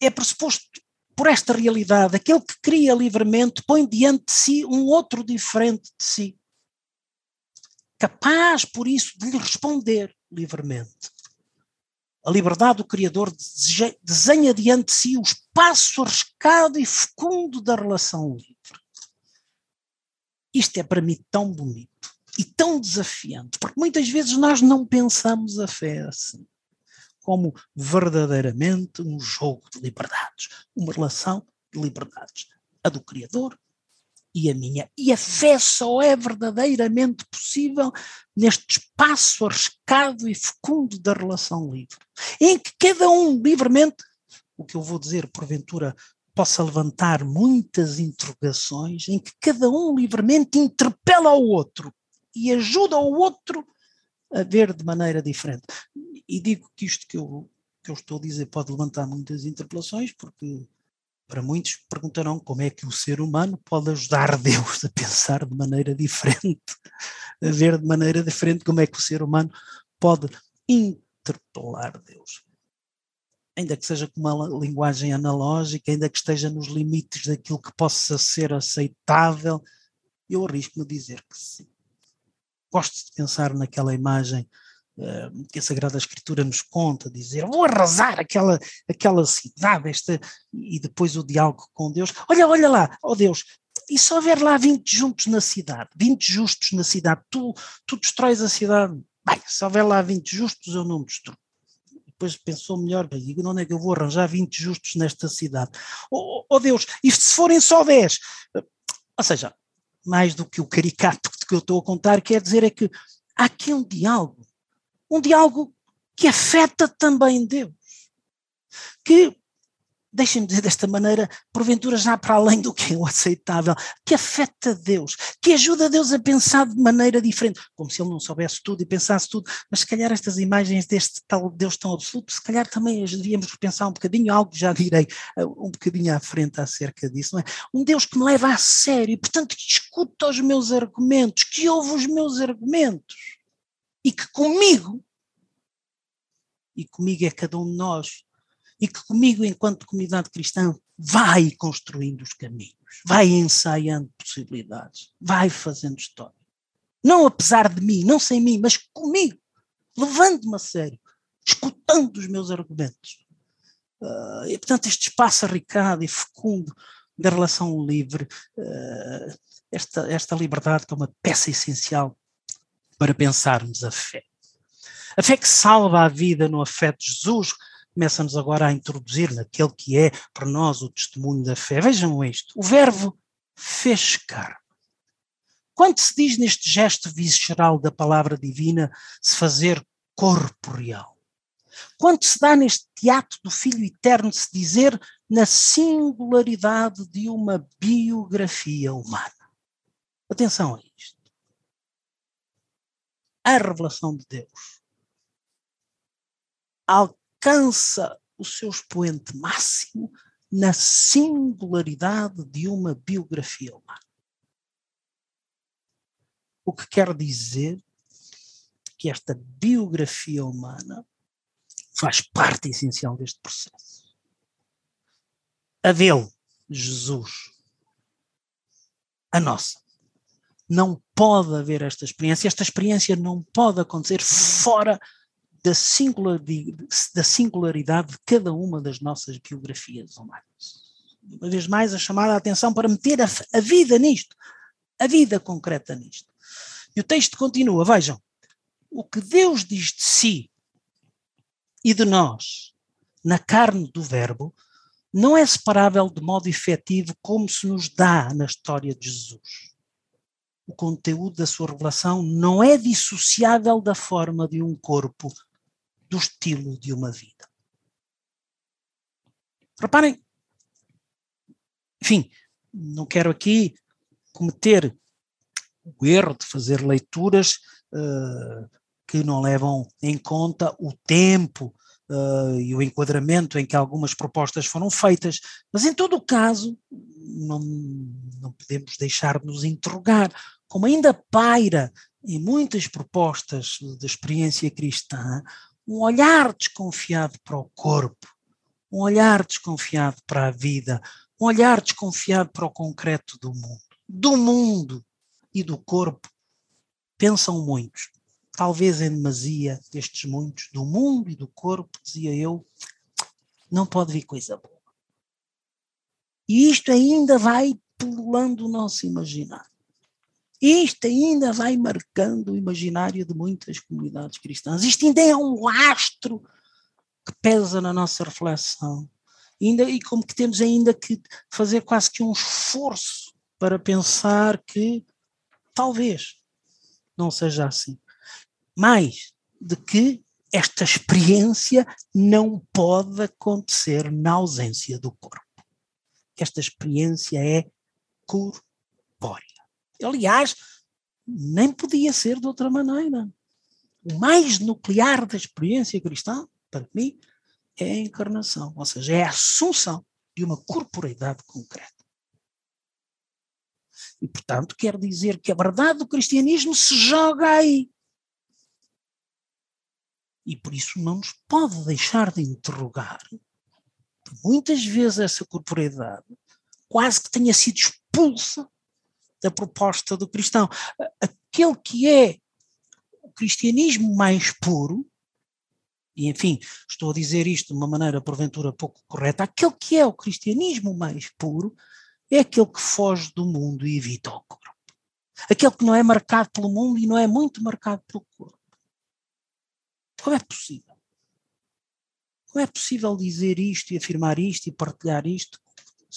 é pressuposto por esta realidade, aquele que cria livremente põe diante de si um outro diferente de si, capaz por isso de lhe responder livremente. A liberdade do Criador desenha diante de si o espaço arriscado e fecundo da relação livre. Isto é para mim tão bonito e tão desafiante, porque muitas vezes nós não pensamos a fé assim, como verdadeiramente um jogo de liberdades, uma relação de liberdades. A do Criador e a minha. E a fé só é verdadeiramente possível neste espaço arriscado e fecundo da relação livre, em que cada um livremente, o que eu vou dizer porventura possa levantar muitas interrogações, em que cada um livremente interpela o outro e ajuda o outro a ver de maneira diferente. E digo que isto que eu, que eu estou a dizer pode levantar muitas interpelações, porque para muitos perguntarão como é que o ser humano pode ajudar Deus a pensar de maneira diferente, a ver de maneira diferente como é que o ser humano pode interpelar Deus. Ainda que seja com uma linguagem analógica, ainda que esteja nos limites daquilo que possa ser aceitável, eu arrisco-me a dizer que sim. Gosto de pensar naquela imagem uh, que a Sagrada Escritura nos conta, dizer vou arrasar aquela, aquela cidade, esta, e depois o diálogo com Deus. Olha, olha lá, ó oh Deus, e se houver lá 20 juntos na cidade, 20 justos na cidade, tu, tu destróis a cidade? Bem, se houver lá 20 justos, eu não destruo. Depois pensou melhor, bem, onde é que eu vou arranjar 20 justos nesta cidade? Oh, oh Deus, e se forem só 10? Ou seja, mais do que o caricato que eu estou a contar, quer dizer é que há aqui um diálogo um diálogo que afeta também Deus. Que, deixem-me dizer desta maneira, porventura já para além do que é o aceitável, que afeta Deus, que ajuda Deus a pensar de maneira diferente, como se ele não soubesse tudo e pensasse tudo, mas se calhar estas imagens deste tal Deus tão absoluto, se calhar também as devíamos pensar um bocadinho, algo já direi uh, um bocadinho à frente acerca disso, não é? Um Deus que me leva a sério e, portanto, que escuta os meus argumentos, que ouve os meus argumentos e que comigo, e comigo é cada um de nós, e que comigo, enquanto comunidade cristã, vai construindo os caminhos, vai ensaiando possibilidades, vai fazendo história. Não apesar de mim, não sem mim, mas comigo, levando-me a sério, escutando os meus argumentos Uh, e, portanto, este espaço arricado e fecundo da relação livre, uh, esta, esta liberdade que é uma peça essencial para pensarmos a fé. A fé que salva a vida no afeto de Jesus começa-nos agora a introduzir naquele que é para nós o testemunho da fé. Vejam isto: o Verbo fez carne. Quando se diz neste gesto visceral da palavra divina se fazer corpo real? Quando se dá neste ato do Filho Eterno se dizer na singularidade de uma biografia humana? Atenção a isto. A revelação de Deus alcança o seu expoente máximo na singularidade de uma biografia humana. O que quer dizer que esta biografia humana faz parte essencial deste processo. A dele, Jesus, a nossa. Não pode haver esta experiência, esta experiência não pode acontecer fora da singularidade, da singularidade de cada uma das nossas biografias humanas. Uma vez mais, a chamada a atenção para meter a, a vida nisto, a vida concreta nisto. E o texto continua, vejam, o que Deus diz de si e de nós na carne do Verbo não é separável de modo efetivo como se nos dá na história de Jesus. O conteúdo da sua revelação não é dissociável da forma de um corpo, do estilo de uma vida. Reparem, enfim, não quero aqui cometer o erro de fazer leituras uh, que não levam em conta o tempo uh, e o enquadramento em que algumas propostas foram feitas, mas em todo o caso não, não podemos deixar de nos interrogar, como ainda paira em muitas propostas de experiência cristã, um olhar desconfiado para o corpo, um olhar desconfiado para a vida, um olhar desconfiado para o concreto do mundo. Do mundo e do corpo, pensam muitos, talvez em demasia, estes muitos, do mundo e do corpo, dizia eu, não pode vir coisa boa. E isto ainda vai pululando o nosso imaginário. Isto ainda vai marcando o imaginário de muitas comunidades cristãs. Isto ainda é um lastro que pesa na nossa reflexão. Ainda, e como que temos ainda que fazer quase que um esforço para pensar que talvez não seja assim. Mais de que esta experiência não pode acontecer na ausência do corpo. Esta experiência é corpórea. Aliás, nem podia ser de outra maneira. O mais nuclear da experiência cristã, para mim, é a encarnação, ou seja, é a assunção de uma corporeidade concreta. E, portanto, quer dizer que a verdade do cristianismo se joga aí. E por isso não nos pode deixar de interrogar muitas vezes essa corporeidade quase que tenha sido expulsa da proposta do cristão. Aquele que é o cristianismo mais puro, e enfim, estou a dizer isto de uma maneira porventura pouco correta, aquele que é o cristianismo mais puro é aquele que foge do mundo e evita o corpo. Aquele que não é marcado pelo mundo e não é muito marcado pelo corpo. Como é possível? Como é possível dizer isto e afirmar isto e partilhar isto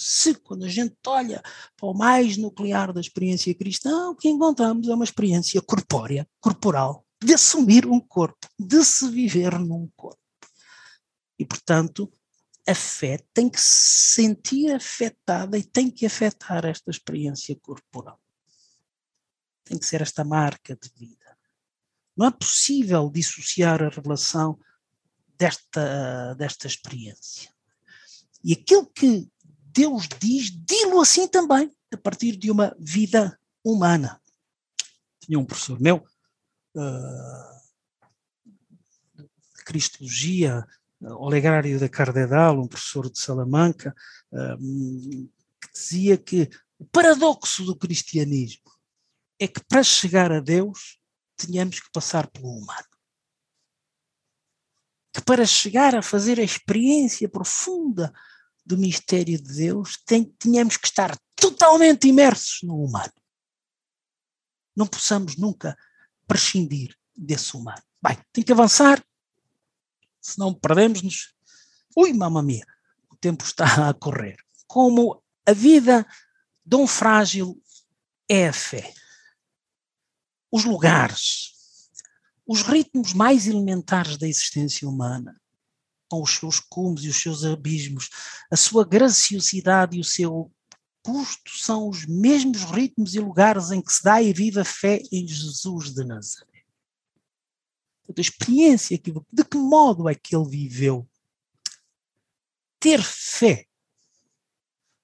se quando a gente olha para o mais nuclear da experiência cristã, o que encontramos é uma experiência corpórea, corporal, de assumir um corpo, de se viver num corpo. E, portanto, a fé tem que se sentir afetada e tem que afetar esta experiência corporal. Tem que ser esta marca de vida. Não é possível dissociar a revelação desta, desta experiência. E aquilo que Deus diz, dilo assim também, a partir de uma vida humana. Tinha um professor meu, uh, de Cristologia, uh, Olegário da Cardedal, um professor de Salamanca, uh, que dizia que o paradoxo do cristianismo é que para chegar a Deus tínhamos que passar pelo humano. que para chegar a fazer a experiência profunda do mistério de Deus, tem, tínhamos que estar totalmente imersos no humano. Não possamos nunca prescindir desse humano. Bem, tem que avançar, senão perdemos-nos. Ui, mamma mia, o tempo está a correr. Como a vida de um frágil é a fé. Os lugares, os ritmos mais elementares da existência humana, com os seus cumes e os seus abismos, a sua graciosidade e o seu custo são os mesmos ritmos e lugares em que se dá e vive a fé em Jesus de Nazaré. A experiência, de que modo é que ele viveu? Ter fé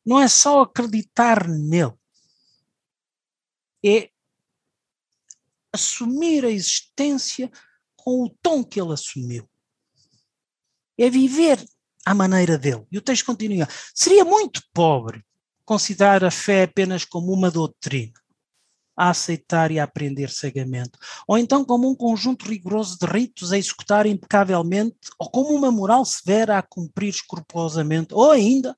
não é só acreditar nele, é assumir a existência com o tom que ele assumiu. É viver à maneira dele. E o texto continua. Seria muito pobre considerar a fé apenas como uma doutrina, a aceitar e a aprender cegamente, ou então como um conjunto rigoroso de ritos a executar impecavelmente, ou como uma moral severa a cumprir escrupulosamente, ou ainda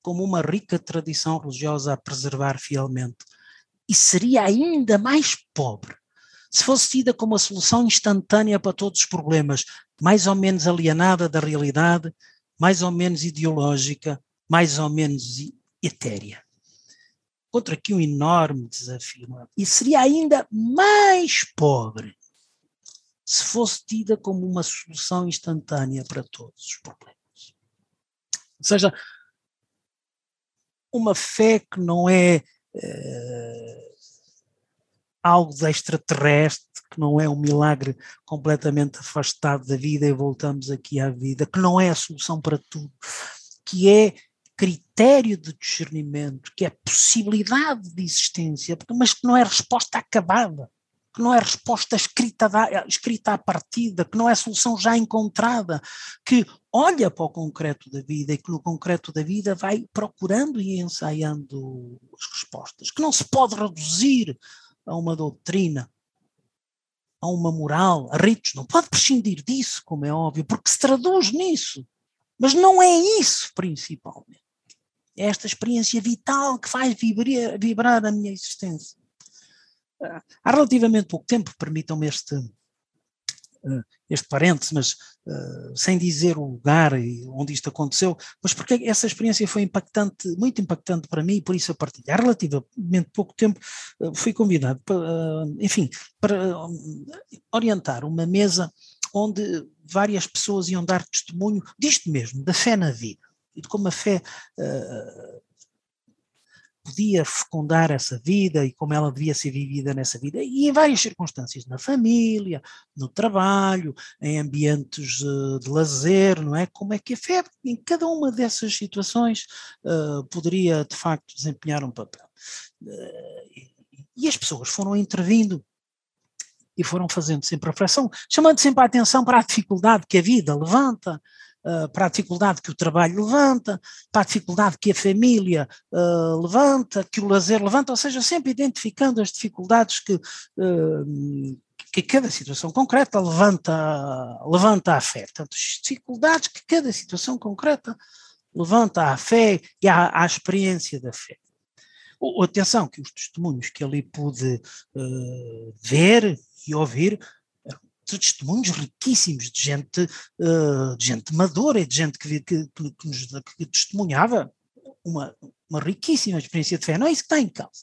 como uma rica tradição religiosa a preservar fielmente. E seria ainda mais pobre se fosse tida como a solução instantânea para todos os problemas, mais ou menos alienada da realidade, mais ou menos ideológica, mais ou menos etérea. Contra aqui um enorme desafio. É? E seria ainda mais pobre se fosse tida como uma solução instantânea para todos os problemas. Ou seja, uma fé que não é, é algo de extraterrestre, que não é um milagre completamente afastado da vida e voltamos aqui à vida, que não é a solução para tudo, que é critério de discernimento, que é possibilidade de existência, mas que não é resposta acabada, que não é resposta escrita, escrita à partida, que não é solução já encontrada, que olha para o concreto da vida e que no concreto da vida vai procurando e ensaiando as respostas, que não se pode reduzir a uma doutrina, a uma moral, a ritos, não pode prescindir disso, como é óbvio, porque se traduz nisso. Mas não é isso principalmente. É esta experiência vital que faz vibrar, vibrar a minha existência. Há relativamente pouco tempo, permitam-me este, este parênteses, mas uh, sem dizer o lugar onde isto aconteceu, mas porque essa experiência foi impactante, muito impactante para mim e por isso eu partilho. Há relativamente pouco tempo uh, fui convidado, para, uh, enfim, para orientar uma mesa onde várias pessoas iam dar testemunho disto mesmo, da fé na vida e de como a fé podia fecundar essa vida e como ela devia ser vivida nessa vida, e em várias circunstâncias, na família, no trabalho, em ambientes uh, de lazer, não é? Como é que a fé, em cada uma dessas situações, uh, poderia de facto desempenhar um papel. Uh, e as pessoas foram intervindo e foram fazendo sempre reflexão, chamando sempre a atenção para a dificuldade que a vida levanta, uh, para a dificuldade que o trabalho levanta, para a dificuldade que a família uh, levanta, que o lazer levanta, ou seja, sempre identificando as dificuldades que, uh, que cada situação concreta levanta, levanta à fé. Portanto, as dificuldades que cada situação concreta levanta à fé e à, à experiência da fé. Atenção, que os testemunhos que ali pude ver e ouvir testemunhos riquíssimos de gente, uh, de gente madura e de gente que, que, que, nos que testemunhava uma, uma riquíssima experiência de fé. Não é isso que está em causa.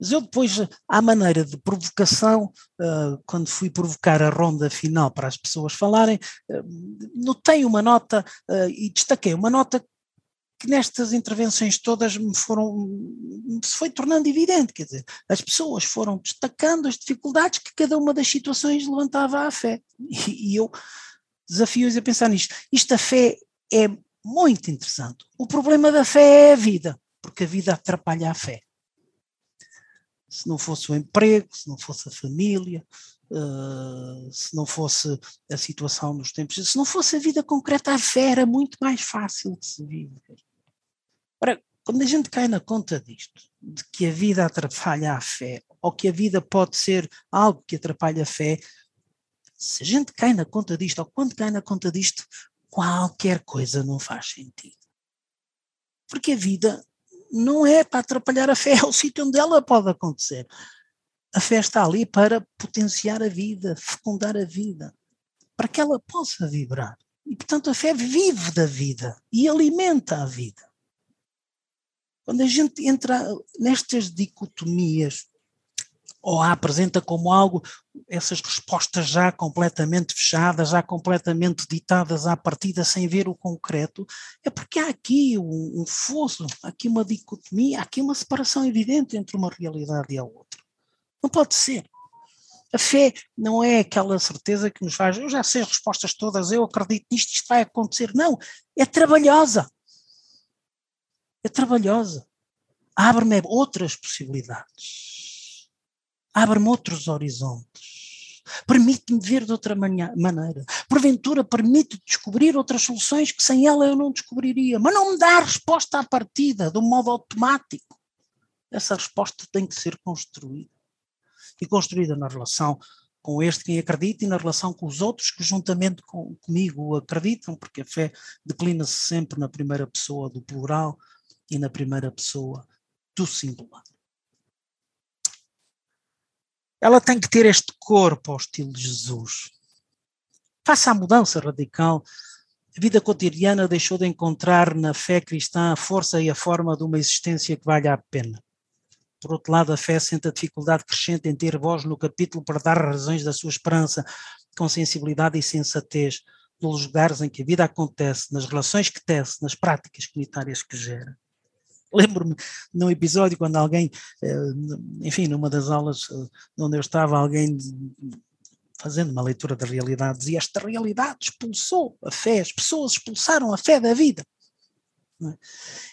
Mas eu depois, à maneira de provocação, uh, quando fui provocar a ronda final para as pessoas falarem, uh, notei uma nota e destaquei uma nota que nestas intervenções todas me foram, se foi tornando evidente, quer dizer, as pessoas foram destacando as dificuldades que cada uma das situações levantava à fé. E, e eu desafio-os a pensar nisto. Isto a fé é muito interessante. O problema da fé é a vida, porque a vida atrapalha a fé. Se não fosse o emprego, se não fosse a família, Uh, se não fosse a situação nos tempos, se não fosse a vida concreta, a fé era muito mais fácil de se viver. Ora, quando a gente cai na conta disto, de que a vida atrapalha a fé, ou que a vida pode ser algo que atrapalha a fé, Se a gente cai na conta disto, ou quando cai na conta disto, qualquer coisa não faz sentido. Porque a vida não é para atrapalhar a fé, é o sítio onde ela pode acontecer. A fé está ali para potenciar a vida, fecundar a vida, para que ela possa vibrar. E, portanto, a fé vive da vida e alimenta a vida. Quando a gente entra nestas dicotomias, ou a apresenta como algo, essas respostas já completamente fechadas, já completamente ditadas à partida, sem ver o concreto, é porque há aqui um, um fosso, aqui uma dicotomia, aqui uma separação evidente entre uma realidade e a outra. Não pode ser. A fé não é aquela certeza que nos faz, eu já sei as respostas todas, eu acredito nisto, isto vai acontecer. Não, é trabalhosa. É trabalhosa. Abre-me outras possibilidades. Abre-me outros horizontes. Permite-me ver de outra maneira. Porventura, permite descobrir outras soluções que sem ela eu não descobriria. Mas não me dá a resposta à partida, de um modo automático. Essa resposta tem que ser construída e construída na relação com este quem acredita e na relação com os outros que juntamente com, comigo acreditam, porque a fé declina-se sempre na primeira pessoa do plural e na primeira pessoa do singular. Ela tem que ter este corpo ao estilo de Jesus. Faça a mudança radical. A vida cotidiana deixou de encontrar na fé cristã a força e a forma de uma existência que valha a pena. Por outro lado, a fé sente a dificuldade crescente em ter voz no capítulo para dar razões da sua esperança com sensibilidade e sensatez nos lugares em que a vida acontece, nas relações que tece, nas práticas comunitárias que gera. Lembro-me num episódio quando alguém, eh, enfim, numa das aulas eh, onde eu estava, alguém fazendo uma leitura da realidade dizia esta realidade expulsou a fé, as pessoas expulsaram a fé da vida. É?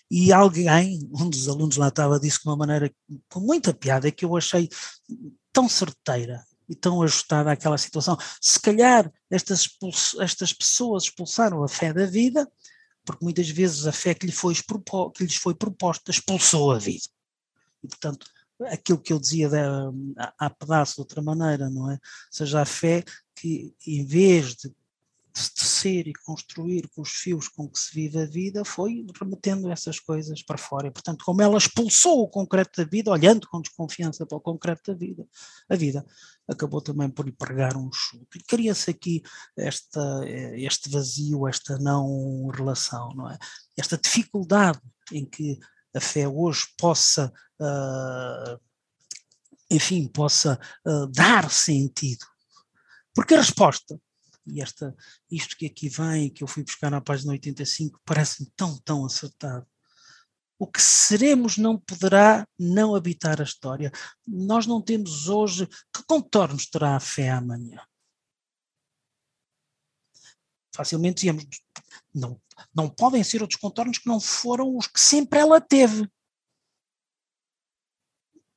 E alguém, um dos alunos lá estava, disse de uma maneira com muita piada que eu achei tão certeira e tão ajustada àquela situação. Se calhar estas, estas pessoas expulsaram a fé da vida, porque muitas vezes a fé que, lhe foi que lhes foi proposta expulsou a vida. E, portanto, aquilo que eu dizia da, a, pedaço de outra maneira, não é? Ou seja, a fé que, em vez de se tecer e construir com os fios com que se vive a vida foi remetendo essas coisas para fora. E, portanto, como ela expulsou o concreto da vida, olhando com desconfiança para o concreto da vida, a vida acabou também por lhe pregar um chute. Cria-se aqui esta, este vazio, esta não relação, não é? Esta dificuldade em que a fé hoje possa, uh, enfim, possa uh, dar sentido. Porque a resposta e esta, isto que aqui vem, que eu fui buscar na página 85, parece-me tão, tão acertado. O que seremos não poderá não habitar a história. Nós não temos hoje. Que contornos terá a fé amanhã? Facilmente dizíamos, não, não podem ser outros contornos que não foram os que sempre ela teve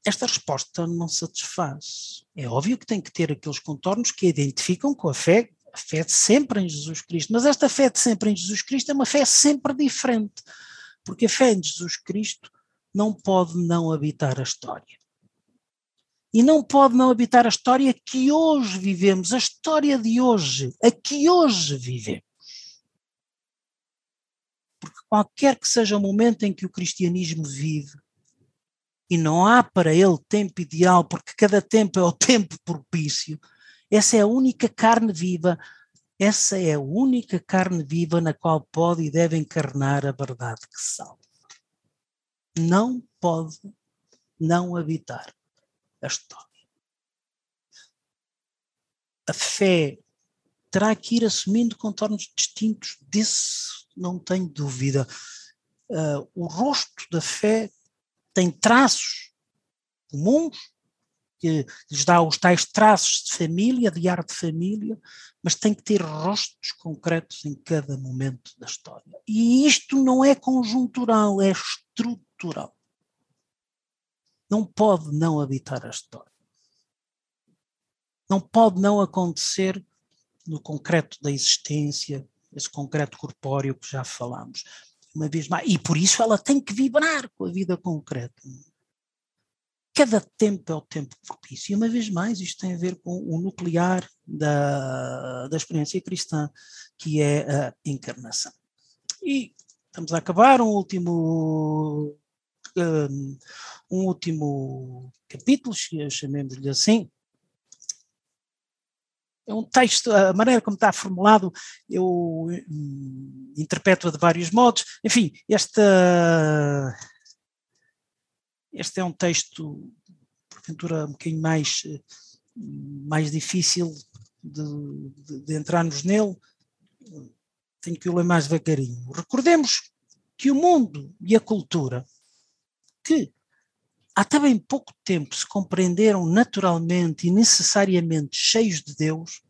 esta resposta não satisfaz. É óbvio que tem que ter aqueles contornos que a identificam com a fé a fé de sempre em Jesus Cristo. Mas esta fé de sempre em Jesus Cristo é uma fé sempre diferente, porque a fé em Jesus Cristo não pode não habitar a história. E não pode não habitar a história que hoje vivemos, a história de hoje, a que hoje vivemos. Porque qualquer que seja o momento em que o cristianismo vive, e não há para ele tempo ideal, porque cada tempo é o tempo propício, essa é a única carne viva, essa é a única carne viva na qual pode e deve encarnar a verdade que salva. Não pode não habitar a história. A fé terá que ir assumindo contornos distintos, disso não tenho dúvida. Uh, o rosto da fé tem traços comuns, que lhes dá os tais traços de família, de arte de família, mas tem que ter rostos concretos em cada momento da história. E isto não é conjuntural, é estrutural. Não pode não habitar a história. Não pode não acontecer no concreto da existência, esse concreto corpóreo que já falámos. Uma vez mais. E por isso ela tem que vibrar com a vida concreta cada tempo é o tempo propício. E uma vez mais, isto tem a ver com o nuclear da, da experiência cristã, que é a encarnação. E estamos a acabar um último um, último capítulo, chamemos-lhe assim, é um texto, a maneira como está formulado, eu hum, interpreto-a de vários modos. Enfim, esta, este é um texto, porventura, um bocadinho mais, mais difícil de, de, de entrarmos nele. Tenho que o ler mais devagarinho. Recordemos que o mundo e a cultura, que até bem pouco tempo se compreenderam naturalmente e necessariamente cheios de Deus,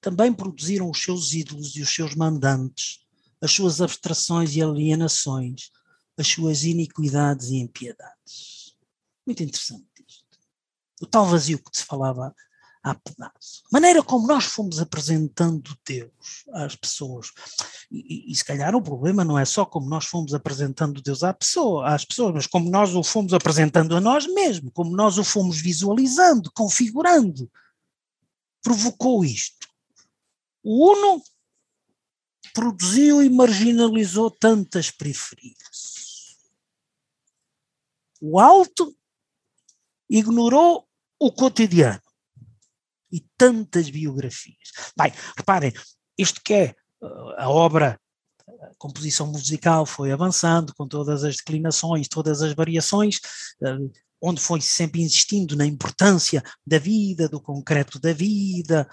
também produziram os seus ídolos e os seus mandantes, as suas abstrações e alienações, as suas iniquidades e impiedades. Muito interessante isto. O tal vazio que se falava a pedaço. Maneira como nós fomos apresentando Deus às pessoas. E, e, e, se calhar o problema não é só como nós fomos apresentando Deus à pessoa, às pessoas, mas como nós o fomos apresentando a nós mesmos, como nós o fomos visualizando, configurando. Provocou isto. O Uno produziu e marginalizou tantas periferias. O alto ignorou o cotidiano e tantas biografias. Bem, reparem, isto que é uh, a obra, a composição musical foi avançando com todas as declinações, todas as variações, uh, onde foi sempre insistindo na importância da vida, do concreto da vida,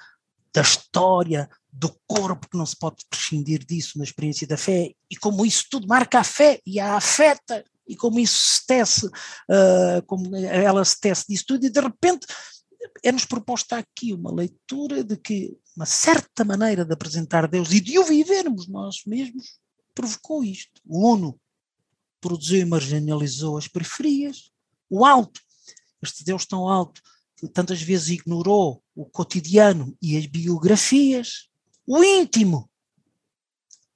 da história, do corpo, que não se pode prescindir disso na experiência da fé, e como isso tudo marca a fé e a afeta, e como isso se tece, uh, como ela se tece disso tudo, e de repente é-nos proposta aqui uma leitura de que uma certa maneira de apresentar Deus e de o vivermos nós mesmos provocou isto. O ONU produziu e marginalizou as periferias. O alto, este Deus tão alto, que tantas vezes ignorou o cotidiano e as biografias. O íntimo,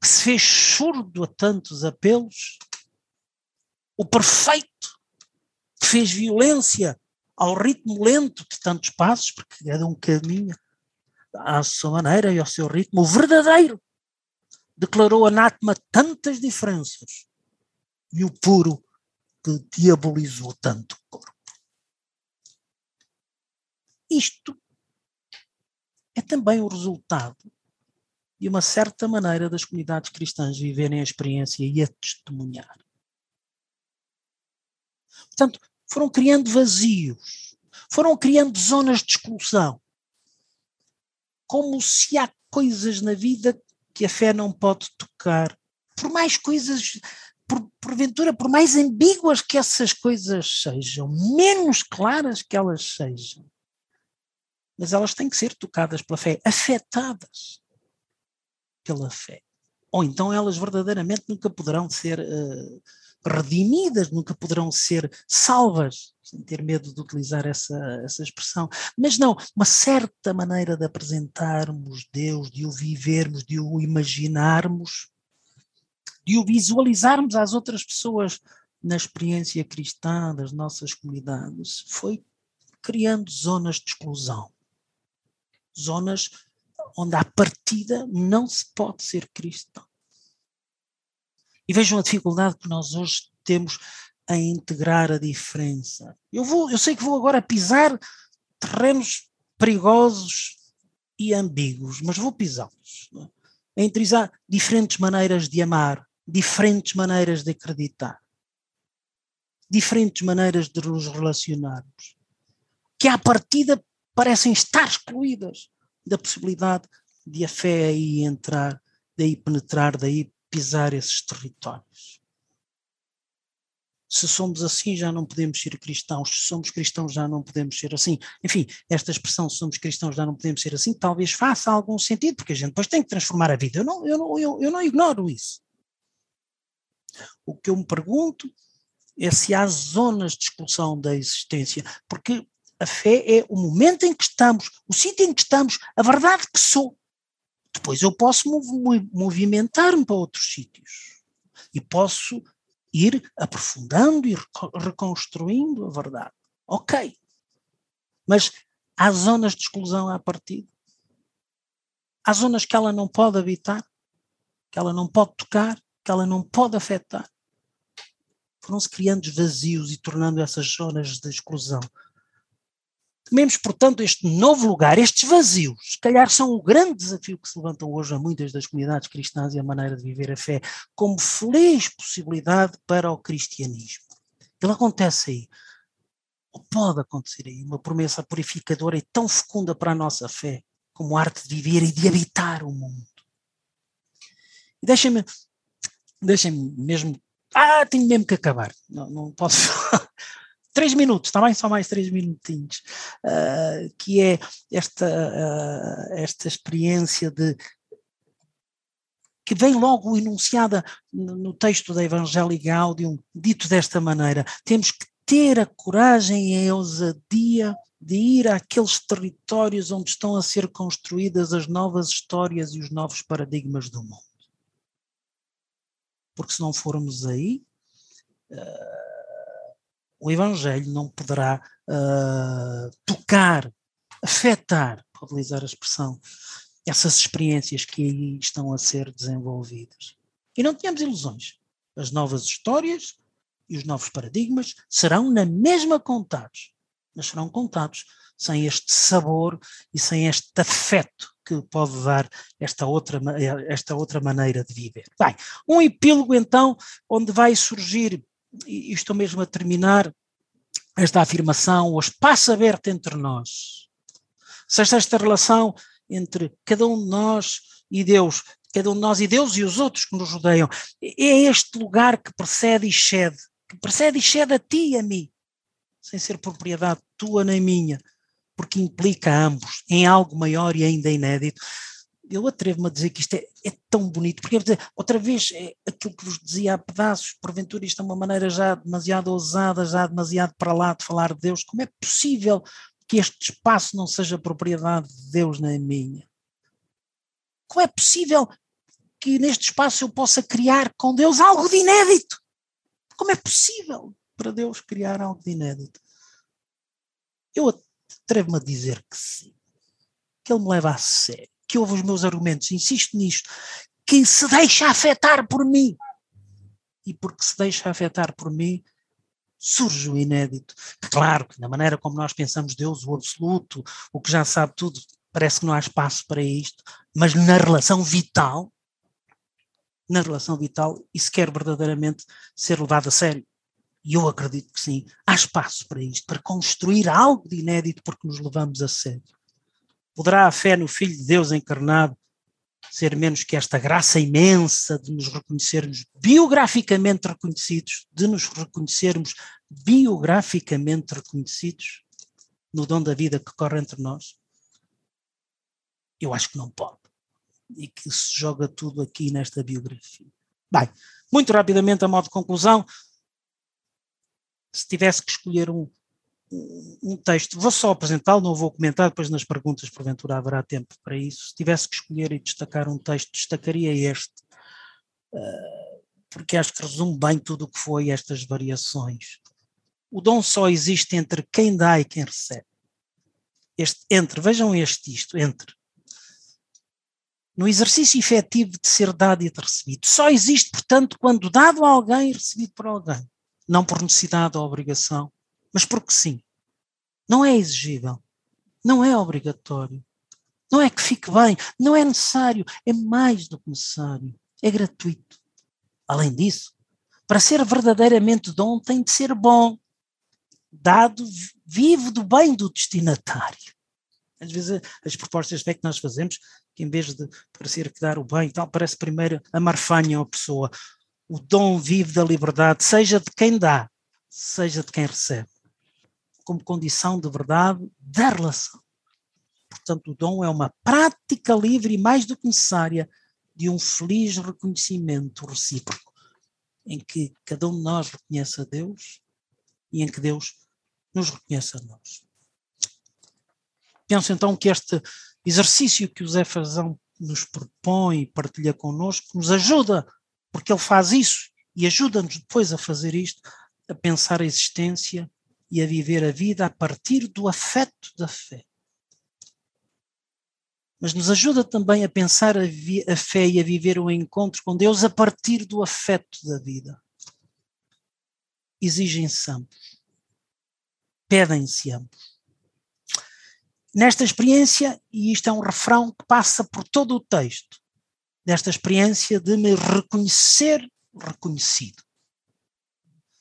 que se fez surdo a tantos apelos. O perfeito, fez violência ao ritmo lento de tantos passos, porque cada um caminho à sua maneira e ao seu ritmo, o verdadeiro declarou anátema tantas diferenças e o puro que diabolizou tanto o corpo. Isto é também o resultado de uma certa maneira das comunidades cristãs viverem a experiência e a testemunhar. Portanto, foram criando vazios, foram criando zonas de exclusão. Como se há coisas na vida que a fé não pode tocar. Por mais coisas, por, porventura, por mais ambíguas que essas coisas sejam, menos claras que elas sejam, mas elas têm que ser tocadas pela fé, afetadas pela fé. Ou então elas verdadeiramente nunca poderão ser uh, redimidas, nunca poderão ser salvas, sem ter medo de utilizar essa, essa expressão. Mas não, uma certa maneira de apresentarmos Deus, de o vivermos, de o imaginarmos, de o visualizarmos às outras pessoas na experiência cristã das nossas comunidades, foi criando zonas de exclusão. Zonas onde à partida não se pode ser cristão. E vejam a dificuldade que nós hoje temos em integrar a diferença. Eu, vou, eu sei que vou agora pisar terrenos perigosos e ambíguos, mas vou pisá-los. É? Utilizar diferentes maneiras de amar, diferentes maneiras de acreditar, diferentes maneiras de nos relacionarmos, que à partida parecem estar excluídas da possibilidade de a fé aí entrar, daí penetrar, daí pisar esses territórios. Se somos assim, já não podemos ser cristãos. Se somos cristãos, já não podemos ser assim. Enfim, esta expressão, se somos cristãos, já não podemos ser assim, talvez faça algum sentido, porque a gente depois tem que transformar a vida. Eu não, eu não, eu, eu não ignoro isso. O que eu me pergunto é se há zonas de exclusão da existência, porque a fé é o momento em que estamos, o sítio em que estamos, a verdade que sou. Depois eu posso movimentar-me para outros sítios e posso ir aprofundando e reconstruindo a verdade. Ok. Mas há zonas de exclusão à partida. Há zonas que ela não pode habitar, que ela não pode tocar, que ela não pode afetar. Foram-se criando vazios e tornando essas zonas de exclusão. Tomemos, portanto, este novo lugar, estes vazios, se calhar são o grande desafio que se levantam hoje a muitas das comunidades cristãs e a maneira de viver a fé, como feliz possibilidade para o cristianismo. Ele acontece aí, ou pode acontecer aí, uma promessa purificadora e tão fecunda para a nossa fé, como a arte de viver e de habitar o mundo. E deixem-me, deixem-me mesmo, ah, tenho mesmo que acabar, não, não posso falar três minutos, bem? Só mais três minutinhos, uh, que é esta, uh, esta experiência de que vem logo enunciada no texto da Evangelii Gaudium, dito desta maneira, temos que ter a coragem e a ousadia de ir àqueles territórios onde estão a ser construídas as novas histórias e os novos paradigmas do mundo. Porque se não formos aí, uh, o Evangelho não poderá uh, tocar, afetar, pode utilizar a expressão, essas experiências que aí estão a ser desenvolvidas. E não tenhamos ilusões. As novas histórias e os novos paradigmas serão na mesma contados, mas serão contados sem este sabor e sem este afeto que pode dar esta outra, esta outra maneira de viver. Bem, um epílogo então, onde vai surgir e estou mesmo a terminar esta afirmação, o espaço aberto entre nós. Seja esta relação entre cada um de nós e Deus, cada um de nós e Deus e os outros que nos rodeiam, é este lugar que precede e excede, que precede e excede a ti e a mim, sem ser propriedade tua nem minha, porque implica ambos em algo maior e ainda inédito eu atrevo-me a dizer que isto é, é tão bonito, porque dizer, outra vez é aquilo que vos dizia há pedaços, porventura isto é uma maneira já demasiado ousada, já demasiado para lá de falar de Deus, como é possível que este espaço não seja propriedade de Deus nem minha? Como é possível que neste espaço eu possa criar com Deus algo de inédito? Como é possível para Deus criar algo de inédito? Eu atrevo-me a dizer que sim, que Ele me leva a sério que ouve os meus argumentos, insisto nisto, que se deixa afetar por mim. E porque se deixa afetar por mim, surge o inédito. Claro que na maneira como nós pensamos Deus, o absoluto, o que já sabe tudo, parece que não há espaço para isto, mas na relação vital, na relação vital, isso quer verdadeiramente ser levado a sério. E eu acredito que sim, há espaço para isto, para construir algo de inédito porque nos levamos a sério. Poderá a fé no Filho de Deus encarnado ser menos que esta graça imensa de nos reconhecermos biograficamente reconhecidos, de nos reconhecermos biograficamente reconhecidos no dom da vida que corre entre nós? Eu acho que não pode. E que se joga tudo aqui nesta biografia. Bem, muito rapidamente, a modo de conclusão, se tivesse que escolher um, um texto, vou só apresentá-lo, não vou comentar, depois nas perguntas, porventura haverá tempo para isso. Se tivesse que escolher e destacar um texto, destacaria este, uh, porque acho que resume bem tudo o que foi estas variações. O dom só existe entre quem dá e quem recebe. Este entre, vejam este isto, entre. No exercício efetivo de ser dado e de recebido. Só existe, portanto, quando dado a alguém e recebido por alguém. Não por necessidade ou obrigação, mas porque sim. Não é exigível, não é obrigatório, não é que fique bem, não é necessário, é mais do que necessário, é gratuito. Além disso, para ser verdadeiramente dom tem de ser bom, dado vivo do bem do destinatário. Às vezes as propostas fé que nós fazemos, que em vez de parecer que dar o bem e tal, parece primeiro a marfanha a pessoa. O dom vive da liberdade, seja de quem dá, seja de quem recebe como condição de verdade da relação. Portanto, o dom é uma prática livre e mais do que necessária de um feliz reconhecimento recíproco, em que cada um de nós reconhece a Deus e em que Deus nos reconhece a nós. Penso então que este exercício que o Zé Fazão nos propõe e partilha connosco nos ajuda, porque ele faz isso e ajuda-nos depois a fazer isto, a pensar a existência e a viver a vida a partir do afeto da fé. Mas nos ajuda também a pensar a, a fé e a viver o encontro com Deus a partir do afeto da vida. Exigem-se ambos. Pedem-se ambos. Nesta experiência, e isto é um refrão que passa por todo o texto, desta experiência de me reconhecer reconhecido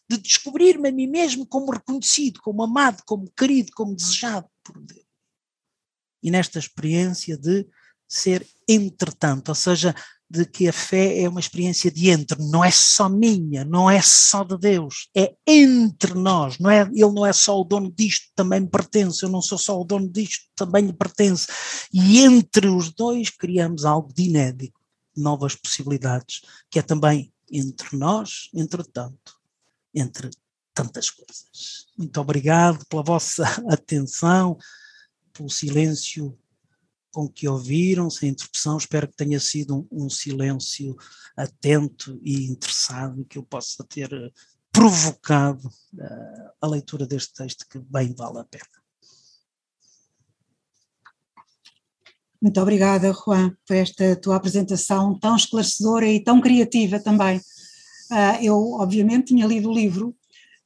de descobrir-me a mim mesmo como reconhecido, como amado, como querido, como desejado por Deus. E nesta experiência de ser entretanto, ou seja, de que a fé é uma experiência de entre, não é só minha, não é só de Deus, é entre nós, não é, ele não é só o dono disto, também me pertence, eu não sou só o dono disto, também lhe pertence. E entre os dois criamos algo de inédito, novas possibilidades, que é também entre nós, entretanto entre tantas coisas. Muito obrigado pela vossa atenção, pelo silêncio com que ouviram, sem interrupção. Espero que tenha sido um, um silêncio atento e interessado, que eu possa ter eh, provocado uh, a leitura deste texto, que bem vale a pena. Muito obrigada, Juan, por esta tua apresentação tão esclarecedora e tão criativa também. Uh, eu, obviamente, tinha lido o livro,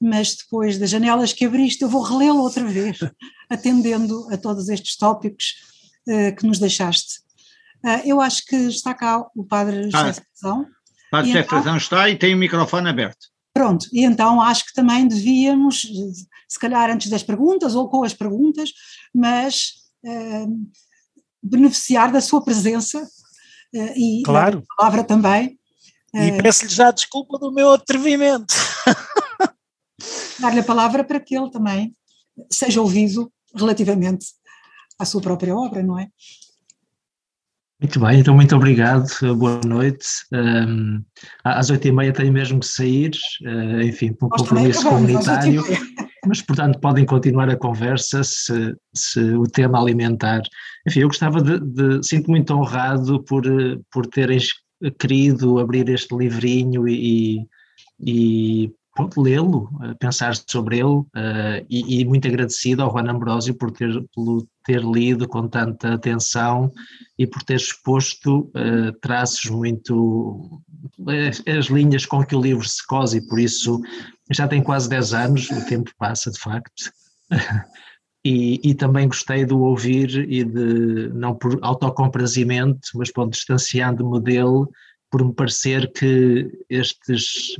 mas depois das janelas que abriste, eu vou relê-lo outra vez, atendendo a todos estes tópicos uh, que nos deixaste. Uh, eu acho que está cá o Padre ah, José Frazão. O Padre José Frazão então, está e tem o microfone aberto. Pronto, e então acho que também devíamos, se calhar antes das perguntas ou com as perguntas, mas beneficiar da sua presença e claro. da palavra também, e é. peço-lhe já desculpa do meu atrevimento. Dar-lhe a palavra para que ele também seja ouvido relativamente à sua própria obra, não é? Muito bem, então muito obrigado, boa noite. Um, às oito e meia tenho mesmo que sair, uh, enfim, por um compromisso comunitário, mas portanto podem continuar a conversa se, se o tema alimentar. Enfim, eu gostava de, de sinto muito honrado por, por terem querido abrir este livrinho e, e lê-lo, pensar sobre ele uh, e, e, muito agradecido ao Juan Ambrósio por ter, por ter lido com tanta atenção e por ter exposto uh, traços muito as, as, linhas com que o livro se cose e por isso já tem quase 10 anos, o tempo passa de facto E, e, também gostei de ouvir e de, não por autocomprazimento, mas por distanciando-me dele, por me parecer que estes,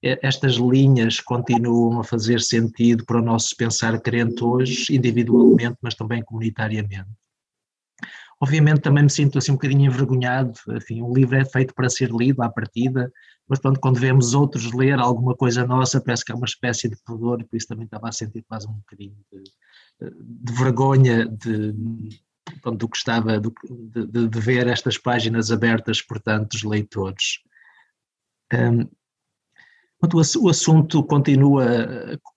estas linhas continuam a fazer sentido para o nosso pensar crente hoje, individualmente, mas também comunitariamente. Obviamente também me sinto assim um bocadinho envergonhado, enfim, o livro é feito para ser lido à partida, mas pronto, quando vemos outros ler alguma coisa nossa, parece que é uma espécie de pudor, por isso também estava a sentir quase um bocadinho de, de vergonha de, do que estava de, de, ver estas páginas abertas por tantos leitores. Um, o assunto continua,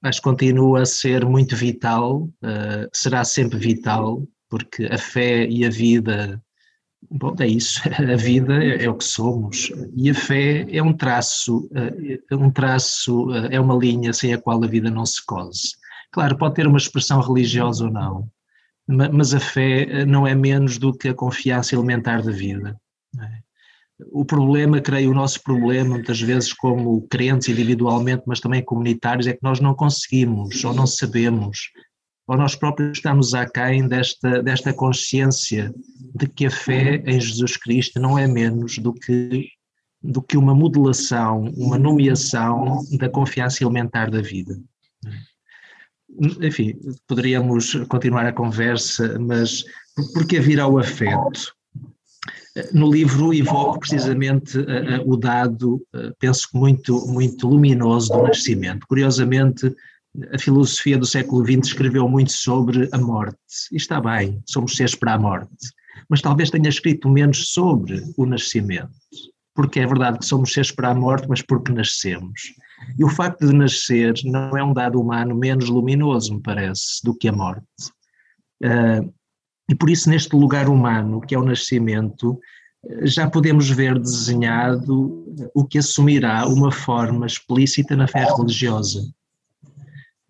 que continua a ser muito vital, uh, será sempre vital, porque a fé e a vida, bom, é isso, a vida é, é o que somos, e a fé é um traço, uh, é um traço, uh, é uma linha sem a qual a vida não se cose. Claro, pode ter uma expressão religiosa ou não, mas a fé eh, não é menos do que a confiança elementar da vida. É? O problema, creio, o nosso problema, muitas vezes, como crentes individualmente, mas também comunitários, é que nós não conseguimos ou não sabemos, ou nós próprios estamos aquém desta, desta consciência de que a fé em Jesus Cristo não é menos do que, do que uma modelação, uma nomeação da confiança elementar da vida. É? enfim, poderíamos continuar a conversa, mas por que vir ao afeto? No livro evoco precisamente uh, o dado, uh, penso que muito, muito luminoso do nascimento. Curiosamente, a filosofia do século XX escreveu muito sobre a morte. E está bem, somos seres para a morte. Mas talvez tenha escrito menos sobre o nascimento. Porque é verdade que somos seres para a morte, mas porque nascemos. E o facto de nascer não é um dado humano menos luminoso, me parece, do que a morte. Uh, e por isso, neste lugar humano, que é o nascimento, já podemos ver desenhado o que assumirá uma forma explícita na fé religiosa.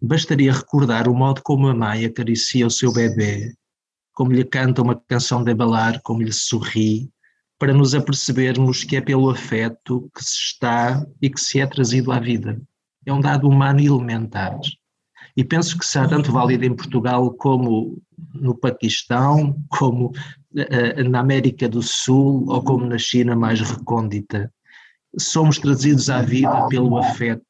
bastaria recordar o modo como a mãe acaricia o seu bebê, como lhe canta uma canção de abalar, como lhe sorri, para nos apercebermos que é pelo afeto que se está e que se é trazido à vida. É um dado humano elementar. E penso que será tanto válido em Portugal como no Paquistão, como uh, na América do Sul ou como na China mais recôndita. Somos trazidos à vida pelo afeto.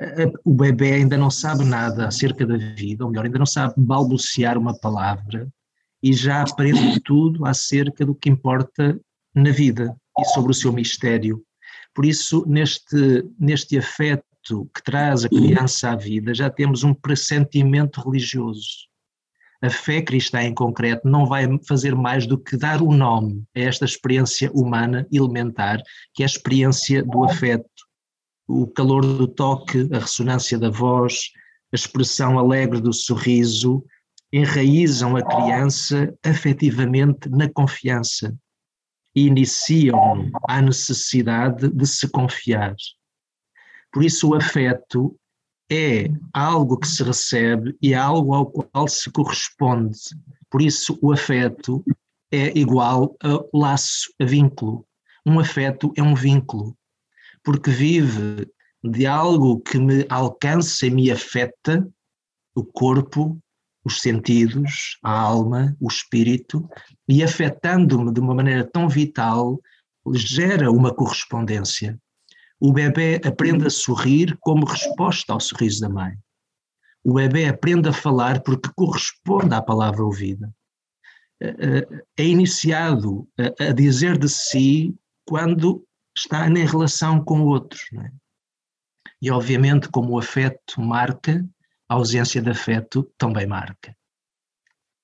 Uh, o bebê ainda não sabe nada acerca da vida, ou melhor, ainda não sabe balbuciar uma palavra e já aprende tudo acerca do que importa na vida e sobre o seu mistério. Por isso, neste, neste afeto que traz a criança à vida, já temos um pressentimento religioso. A fé cristã, em concreto, não vai fazer mais do que dar o um nome a esta experiência humana elementar, que é a experiência do afeto, o calor do toque, a ressonância da voz, a expressão alegre do sorriso, enraizam a criança afetivamente na confiança e iniciam a necessidade de se confiar. Por isso, o afeto é algo que se recebe e é algo ao qual se corresponde. Por isso, o afeto é igual a laço, a vínculo. Um afeto é um vínculo, porque vive de algo que me alcança e me afeta, o corpo, os sentidos, a alma, o espírito, e afetando-me de uma maneira tão vital, gera uma correspondência o bebê aprende a sorrir como resposta ao sorriso da mãe. O bebê aprende a falar porque corresponde à palavra ouvida. É, é, é iniciado a dizer de si quando está em relação com outros. É? E, obviamente, como o afeto marca, a ausência de afeto também marca.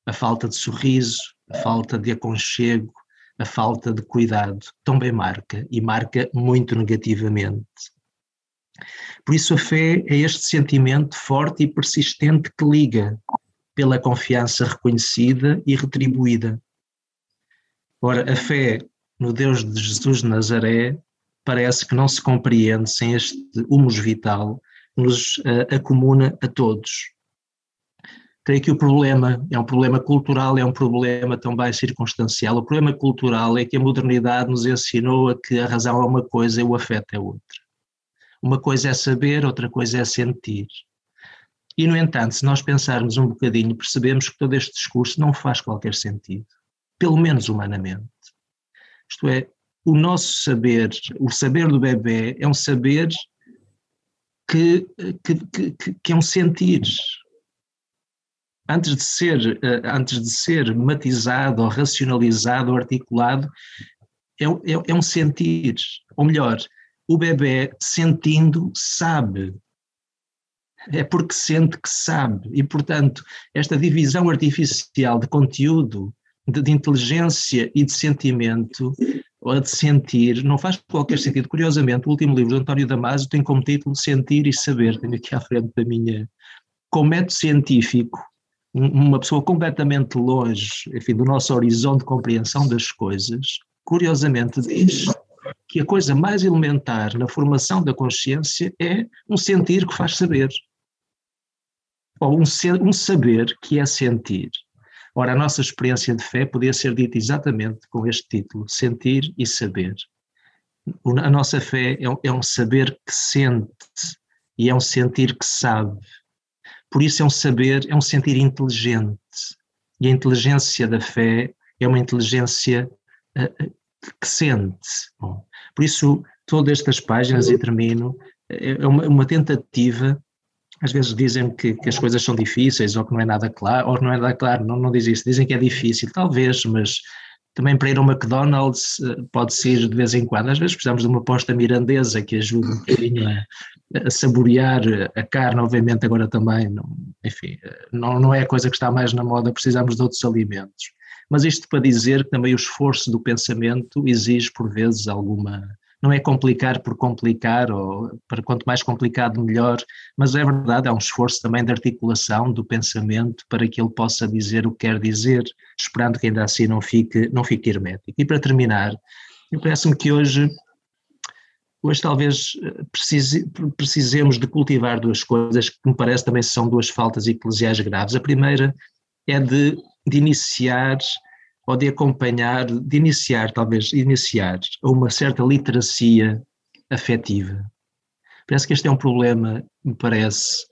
A falta de sorriso, a falta de aconchego, a falta de cuidado também marca e marca muito negativamente. Por isso, a fé é este sentimento forte e persistente que liga pela confiança reconhecida e retribuída. Ora, a fé no Deus de Jesus de Nazaré parece que não se compreende sem este humus vital nos uh, acomuna a todos. Creio que o problema é um problema cultural, é um problema também circunstancial. O problema cultural é que a modernidade nos ensinou a que a razão é uma coisa e o afeto é outra. Uma coisa é saber, outra coisa é sentir. E, no entanto, se nós pensarmos um bocadinho, percebemos que todo este discurso não faz qualquer sentido, pelo menos humanamente. Isto é, o nosso saber, o saber do bebê é um saber que, que, que, que é um sentir, antes de ser, eh, antes de ser matizado, ou racionalizado, ou articulado, é, é, é um sentir. Ou melhor, o bebê sentindo sabe. É porque sente que sabe. E, portanto, esta divisão artificial de conteúdo, de, de inteligência e de sentimento, ou de sentir, não faz qualquer sentido. Curiosamente, o último livro de António Damasio tem como título Sentir e Saber. Tenho aqui à frente da minha. Com método científico, uma pessoa completamente longe, enfim, do nosso horizonte de compreensão das coisas, curiosamente diz que a coisa mais elementar na formação da consciência é um sentir que faz saber. Ou um, um saber que é sentir. Ora, a nossa experiência de fé podia ser dita exatamente com este título: Sentir e Saber. A nossa fé é um, é um saber que sente e é um sentir que sabe por isso é um saber, é um sentir inteligente. E a inteligência da fé é uma inteligência uh, que sente. Bom, por isso, todas estas páginas, e termino, é uma, uma tentativa. Às vezes dizem que, que, as coisas são difíceis ou que não é nada claro, ou não é nada claro, não, não diz isso, dizem que é difícil, talvez, mas também para ir ao McDonald's eh, pode-se ir de vez em quando. Às vezes precisamos de uma posta mirandesa que ajude um bocadinho a, a saborear a carne, obviamente agora também, não, enfim, não, não é a coisa que está mais na moda, precisamos de outros alimentos. Mas isto para dizer que também o esforço do pensamento exige por vezes alguma, não é complicar por complicar, ou para quanto mais complicado melhor, mas é verdade, há um esforço também de articulação do pensamento para que ele possa dizer o que quer dizer, esperando que ainda assim não fique, não fique hermético. E para terminar, parece-me que hoje hoje talvez eh, precise, precisemos de cultivar duas coisas que me parece também são duas faltas eclesiais graves. A primeira é de, de iniciar ou de acompanhar, de iniciar, talvez, iniciar uma certa literacia afetiva. Parece que este é um problema, me parece,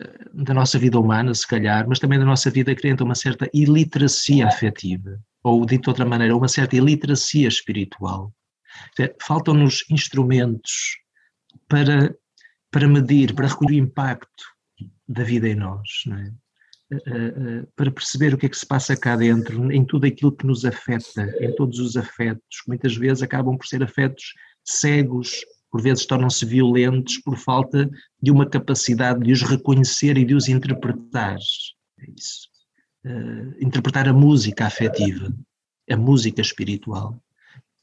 eh, da nossa vida humana, se calhar, mas também da nossa vida crente, uma certa iliteracia afetiva, ou dito de outra maneira, uma certa iliteracia espiritual. Faltam-nos instrumentos para, para medir, para recolher o impacto da vida em nós, é? Eh, eh, para perceber o que é que se passa cá dentro, em tudo aquilo que nos afeta, em todos os afetos, que muitas vezes acabam por ser afetos cegos, por vezes tornam-se violentos por falta de uma capacidade de os reconhecer e de os interpretar. É isso. Uh, interpretar a música afetiva, a música espiritual.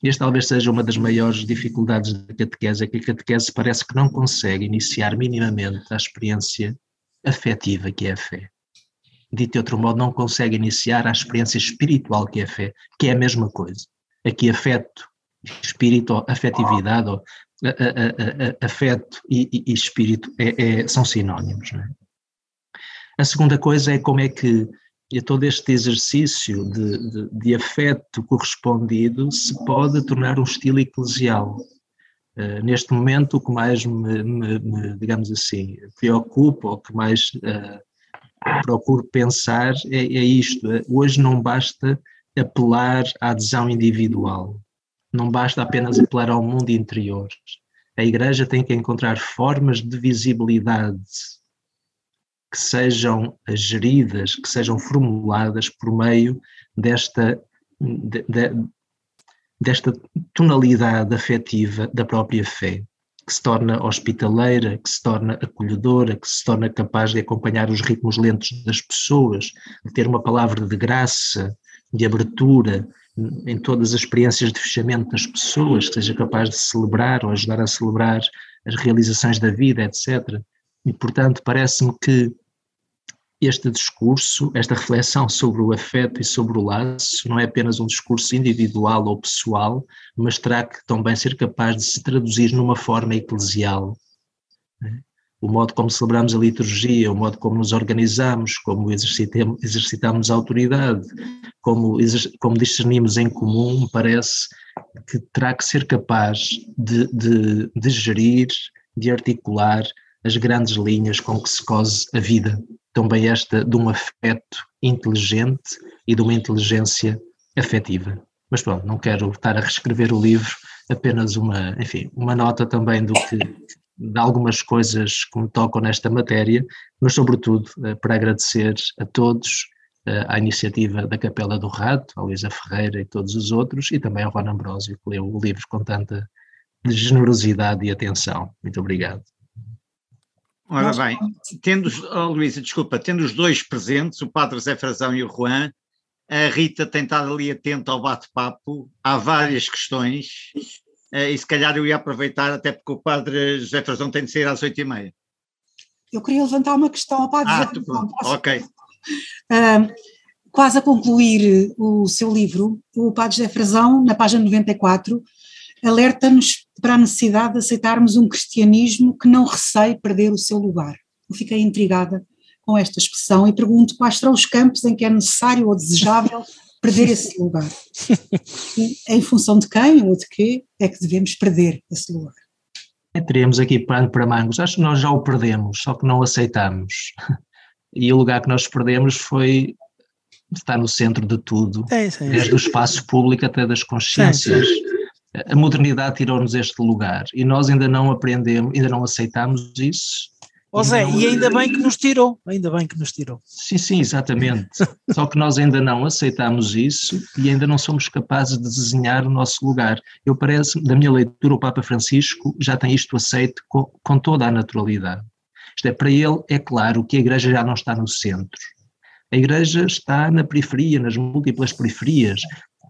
Esta talvez seja uma das maiores dificuldades da catequese, é que a catequese parece que não consegue iniciar minimamente a experiência afetiva que é a fé. Dito de outro modo, não consegue iniciar a experiência espiritual que é a fé, que é a mesma coisa. Aqui afeto, espírito, afetividade, ou, a, a, a, afeto e, e, espírito é, é, são sinónimos. É? A segunda coisa é como é que todo este exercício de, de, de, afeto correspondido se pode tornar um estilo eclesial. Uh, neste momento, o que mais me, me, me, digamos assim, preocupa, ou que mais uh, procuro pensar é, é isto. Hoje não basta apelar à adesão individual, não basta apenas apelar ao mundo interior. A Igreja tem que encontrar formas de visibilidade que sejam geridas, que sejam formuladas por meio desta, de, de, desta tonalidade afetiva da própria fé, que se torna hospitaleira, que se torna acolhedora, que se torna capaz de acompanhar os ritmos lentos das pessoas, de ter uma palavra de graça, de abertura em todas as experiências de fechamento das pessoas, que seja capaz de celebrar ou ajudar a celebrar as realizações da vida, etc. E, portanto, parece-me que este discurso, esta reflexão sobre o afeto e sobre o laço, não é apenas um discurso individual ou pessoal, mas terá que também ser capaz de se traduzir numa forma eclesial. Né? O modo como celebramos a liturgia, o modo como nos organizamos, como exercitamos a autoridade, como, como discernimos em comum, parece que terá que ser capaz de, de, de gerir, de articular as grandes linhas com que se cose a vida também esta de um afeto inteligente e de uma inteligência afetiva. Mas pronto, não quero estar a reescrever o livro, apenas uma, enfim, uma nota também do que de algumas coisas que me tocam nesta matéria, mas sobretudo eh, para agradecer a todos eh, a iniciativa da Capela do Rato, a Luísa Ferreira e todos os outros, e também ao Juan Ambrósio, que leu o livro com tanta generosidade e atenção. Muito obrigado. Ora bem, tendo, oh, Luísa, desculpa, tendo os dois presentes, o Padre Zé Frazão e o Juan, a Rita tem estado ali atenta ao bate-papo, há várias questões, eh, e se calhar eu ia aproveitar, até porque o Padre Zé Frazão tem de sair às oito e meia. Eu queria levantar uma questão ao Padre ah, Zé Frazão. Ok. Uh, quase a concluir o seu livro, o Padre Zé Frazão, na página 94, alerta-nos para a necessidade de aceitarmos um cristianismo que não receie perder o seu lugar. Eu fiquei intrigada com esta expressão e pergunto quais serão os campos em que é necessário ou desejável perder esse lugar. E, em função de quem ou de quê é que devemos perder esse lugar. É, teremos aqui pano para mangos. Acho que nós já o perdemos, só que não aceitamos. E o lugar que nós perdemos foi estar no centro de tudo, é, desde o espaço público até das consciências. Sim a modernidade tirou-nos este lugar e nós ainda não aprendemos, ainda não aceitamos isso. Ó oh Zé, não... e ainda bem que nos tirou, ainda bem que nos tirou. Sim, sim, exatamente. Só que nós ainda não aceitamos isso e ainda não somos capazes de desenhar o nosso lugar. Eu parece, da minha leitura, o Papa Francisco já tem isto aceito com, com toda a naturalidade. Isto é, para ele é claro que a Igreja já não está no centro. A Igreja está na periferia, nas múltiplas periferias,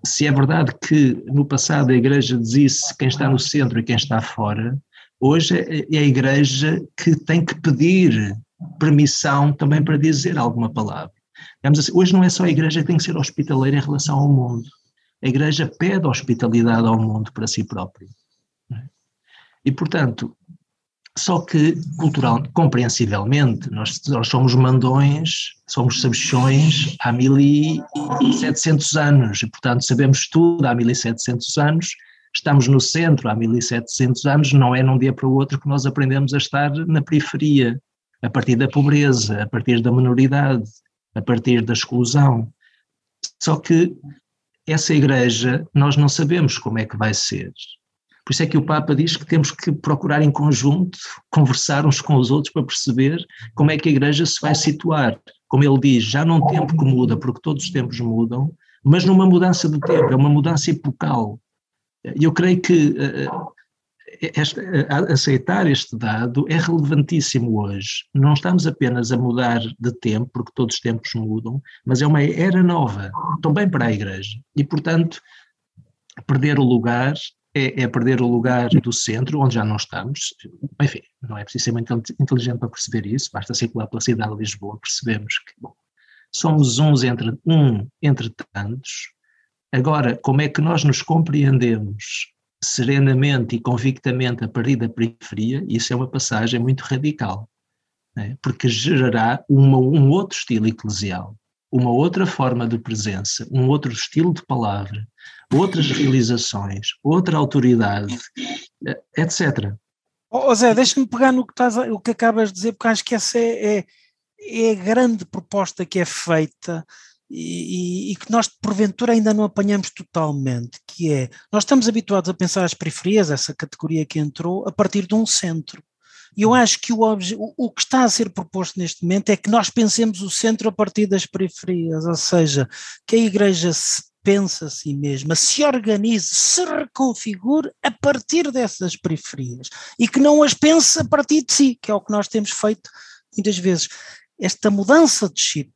se é verdade que no passado a Igreja disse quem está no centro e quem está fora, hoje é a Igreja que tem que pedir permissão também para dizer alguma palavra. Assim, hoje não é só a Igreja que tem que ser hospitaleira em relação ao mundo. A Igreja pede hospitalidade ao mundo para si própria. E, portanto, só que, cultural, compreensivelmente, nós, nós somos mandões, somos sabichões há 1700 anos, e portanto sabemos tudo há 1700 anos, estamos no centro há 1700 anos, não é num dia para o outro que nós aprendemos a estar na periferia, a partir da pobreza, a partir da minoridade, a partir da exclusão. Só que essa igreja nós não sabemos como é que vai ser. Por isso é que o Papa diz que temos que procurar em conjunto, conversar uns com os outros para perceber como é que a Igreja se vai situar. Como ele diz, já num tempo que muda, porque todos os tempos mudam, mas numa mudança de tempo, é uma mudança epocal. Eu creio que eh, eh, este, aceitar este dado é relevantíssimo hoje. Não estamos apenas a mudar de tempo, porque todos os tempos mudam, mas é uma era nova, também para a Igreja. E, portanto, perder o lugar é, é, perder o lugar do centro, onde já não estamos. Enfim, não é preciso ser muito inteligente para perceber isso, basta circular pela cidade de Lisboa, percebemos que bom, somos uns entre, um entre tantos. Agora, como é que nós nos compreendemos serenamente e convictamente a partir da periferia? Isso é uma passagem muito radical, né? porque gerará uma, um outro estilo eclesial, uma outra forma de presença, um outro estilo de palavra, outras realizações, outra autoridade, eh, etc. Oh, Zé, deixa-me pegar no que, estás, o que acabas de dizer, porque acho que essa é, é, é a grande proposta que é feita e, e, que nós porventura ainda não apanhamos totalmente, que é, nós estamos habituados a pensar as periferias, essa categoria que entrou, a partir de um centro. E eu acho que o, o, que está a ser proposto neste momento é que nós pensemos o centro a partir das periferias, ou seja, que a Igreja se pensa a si mesma, se organize, se reconfigure a partir dessas periferias e que não as pense a partir de si, que é o que nós temos feito muitas vezes. Esta mudança de chip,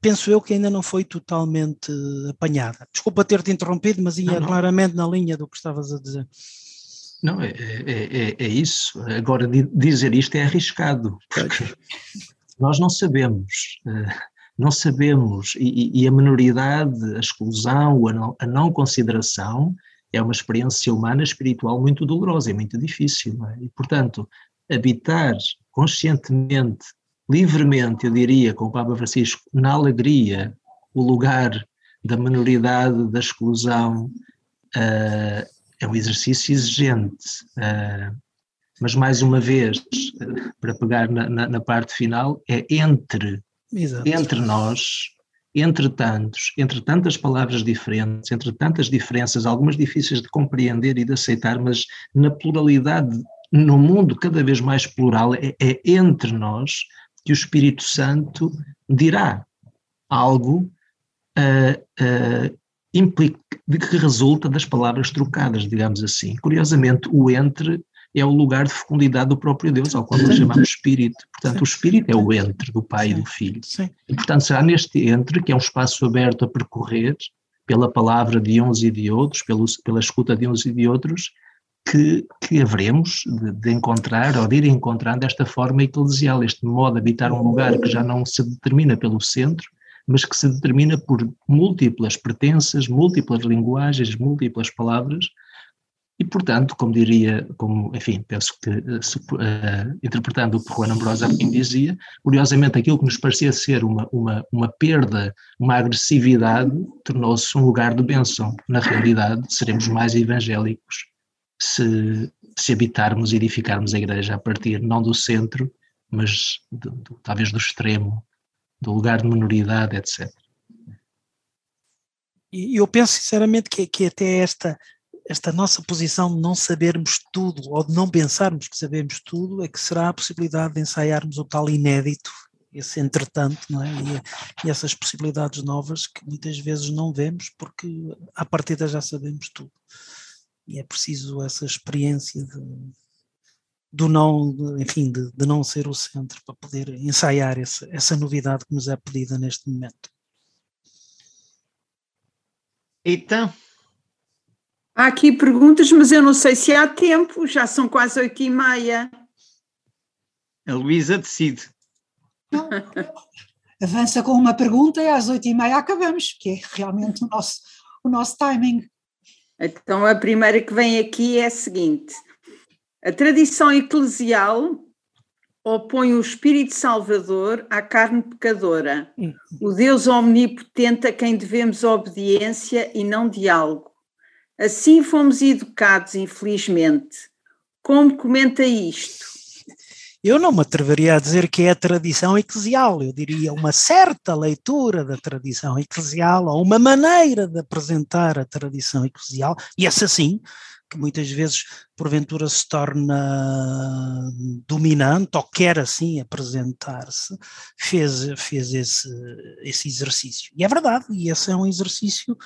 penso eu que ainda não foi totalmente apanhada. Desculpa ter-te interrompido, mas ia não, não. claramente na linha do que estavas a dizer. Não, é, é, é, é isso. Agora, dizer isto é arriscado. Nós não sabemos. Eh, não sabemos, e, e a minoridade, a exclusão, a não, a não, consideração é uma experiência humana espiritual muito dolorosa e muito difícil. É? E, portanto, habitar conscientemente, livremente, eu diria, com o Papa Francisco, na alegria, o lugar da minoridade, da exclusão, uh, é um exercício exigente. Uh, mas, mais uma vez, para pegar na, na, na parte final, é entre Exato. entre nós, entre tantos, entre tantas palavras diferentes, entre tantas diferenças, algumas difíceis de compreender e de aceitar, mas na pluralidade, no mundo cada vez mais plural, é, é entre nós que o Espírito Santo dirá algo uh, uh, implica, que resulta das palavras trocadas, digamos assim. Curiosamente, o entre é o lugar de fecundidade do próprio Deus, ao qual nós chamamos Espírito. Portanto, Sim. o Espírito é o entre do Pai Sim. e do Filho. Sim. E, portanto, será neste entre, que é um espaço aberto a percorrer pela palavra de uns e de outros, pelo, pela escuta de uns e de outros, que, que haveremos de, de, encontrar ou de ir encontrando esta forma eclesial, este modo de habitar um lugar que já não se determina pelo centro, mas que se determina por múltiplas pertenças, múltiplas linguagens, múltiplas palavras, e, portanto, como diria, como, enfim, penso que, uh, interpretando o que Juan Ambrosio aqui dizia, curiosamente aquilo que nos parecia ser uma, uma, uma perda, uma agressividade, tornou-se um lugar de bênção. Na realidade, seremos mais evangélicos se, se habitarmos e edificarmos a igreja a partir não do centro, mas talvez do extremo, do lugar de minoridade, etc. E eu penso sinceramente que, que até esta esta nossa posição de não sabermos tudo ou de não pensarmos que sabemos tudo é que será a possibilidade de ensaiarmos o tal inédito, esse entretanto, não é? e, e essas possibilidades novas que muitas vezes não vemos porque à partida já sabemos tudo. E é preciso essa experiência de, do não, enfim, de, de, não ser o centro para poder ensaiar essa, essa novidade que nos é pedida neste momento. Então, Há aqui perguntas, mas eu não sei se há tempo, já são quase oito e meia. A Luísa decide. Avança com uma pergunta e às oito e meia acabamos, que é realmente o nosso, o nosso timing. Então a primeira que vem aqui é a seguinte: A tradição eclesial opõe o espírito salvador à carne pecadora, hum. o Deus omnipotente a quem devemos obediência e não diálogo. Assim fomos educados, infelizmente. Como comenta isto? Eu não me atreveria a dizer que é a tradição eclesial, eu diria uma certa leitura da tradição eclesial, ou uma maneira de apresentar a tradição eclesial, e essa sim, que muitas vezes porventura se torna dominante ou quer assim apresentar-se, fez, fez esse, esse exercício. E é verdade, e esse é um exercício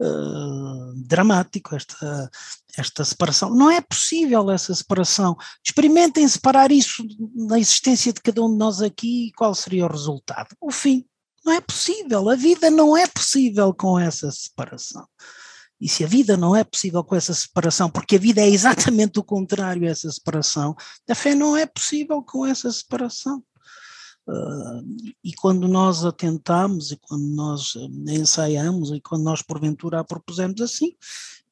uh, dramático, esta, esta separação. Não é possível essa separação. Experimentem separar isso na existência de cada um de nós aqui e qual seria o resultado? O fim. Não é possível. A vida não é possível com essa separação. E se a vida não é possível com essa separação, porque a vida é exatamente o contrário a essa separação, a fé não é possível com essa separação. Uh, e quando nós a e quando nós ensaiamos, e quando nós porventura a propusemos assim,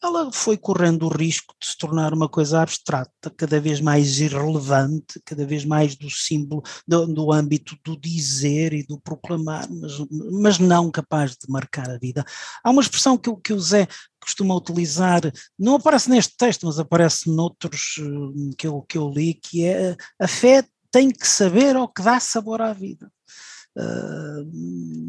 ela foi correndo o risco de se tornar uma coisa abstrata, cada vez mais irrelevante, cada vez mais do símbolo, do, do âmbito do dizer e do proclamar, mas, mas não capaz de marcar a vida. Há uma expressão que, que o Zé costuma utilizar, não aparece neste texto, mas aparece noutros eh, que eu, que eu li, que é a fé tem que saber ao que dá sabor à vida. Uh,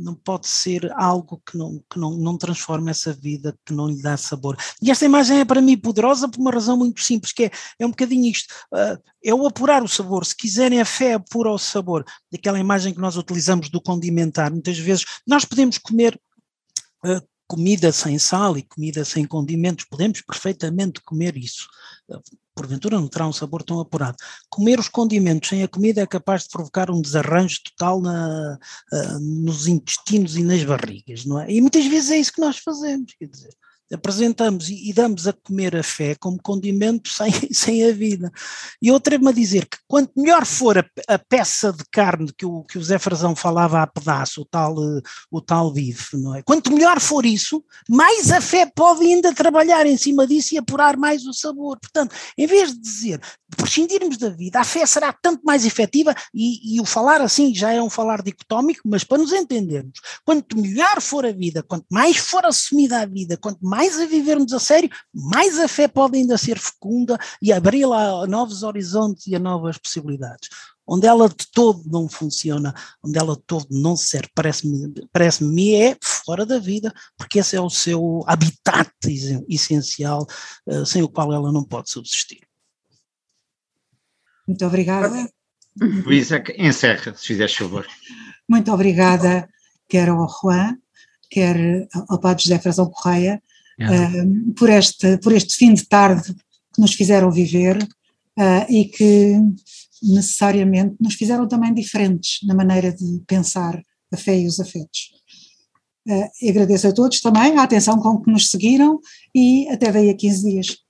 não pode ser algo que, não, que não, não transforme essa vida, que não lhe dá sabor. E esta imagem é para mim poderosa por uma razão muito simples, que é, é um bocadinho isto, uh, é o apurar o sabor, se quiserem a fé apura o sabor, daquela imagem que nós utilizamos do condimentar, muitas vezes nós podemos comer uh, comida sem sal e comida sem condimentos, podemos perfeitamente comer isso. Porventura não terá um sabor tão apurado. Comer os condimentos sem a comida é capaz de provocar um desarranjo total na, uh, nos intestinos e nas barrigas, não é? E muitas vezes é isso que nós fazemos, quer dizer, apresentamos e, e, damos a comer a fé como condimento sem, sem a vida. E outra-me a dizer que quanto melhor for a, a, peça de carne que o, que o Zé Frazão falava a pedaço, o tal, o tal bife, não é? Quanto melhor for isso, mais a fé pode ainda trabalhar em cima disso e apurar mais o sabor. Portanto, em vez de dizer de prescindirmos da vida, a fé será tanto mais efetiva e, e o falar assim já é um falar dicotómico, mas para nos entendermos, quanto melhor for a vida, quanto mais for assumida a vida, quanto mais mais a vivermos a sério, mais a fé pode ainda ser fecunda e abrir lá novos horizontes e a novas possibilidades. Onde ela de todo não funciona, onde ela de todo não serve, parece-me parece é fora da vida, porque esse é o seu habitat essencial, uh, sem o qual ela não pode subsistir. Muito obrigada. Luísa, encerra, se fizeres favor. Muito obrigada, quer ao Juan, quer ao Padre José Frazão Correia, uh, por, este, por este fim de tarde que nos fizeram viver uh, e que necessariamente nos fizeram também diferentes na maneira de pensar a fé e os afetos. Uh, agradeço a todos também a atenção com que nos seguiram e até daí a 15 dias.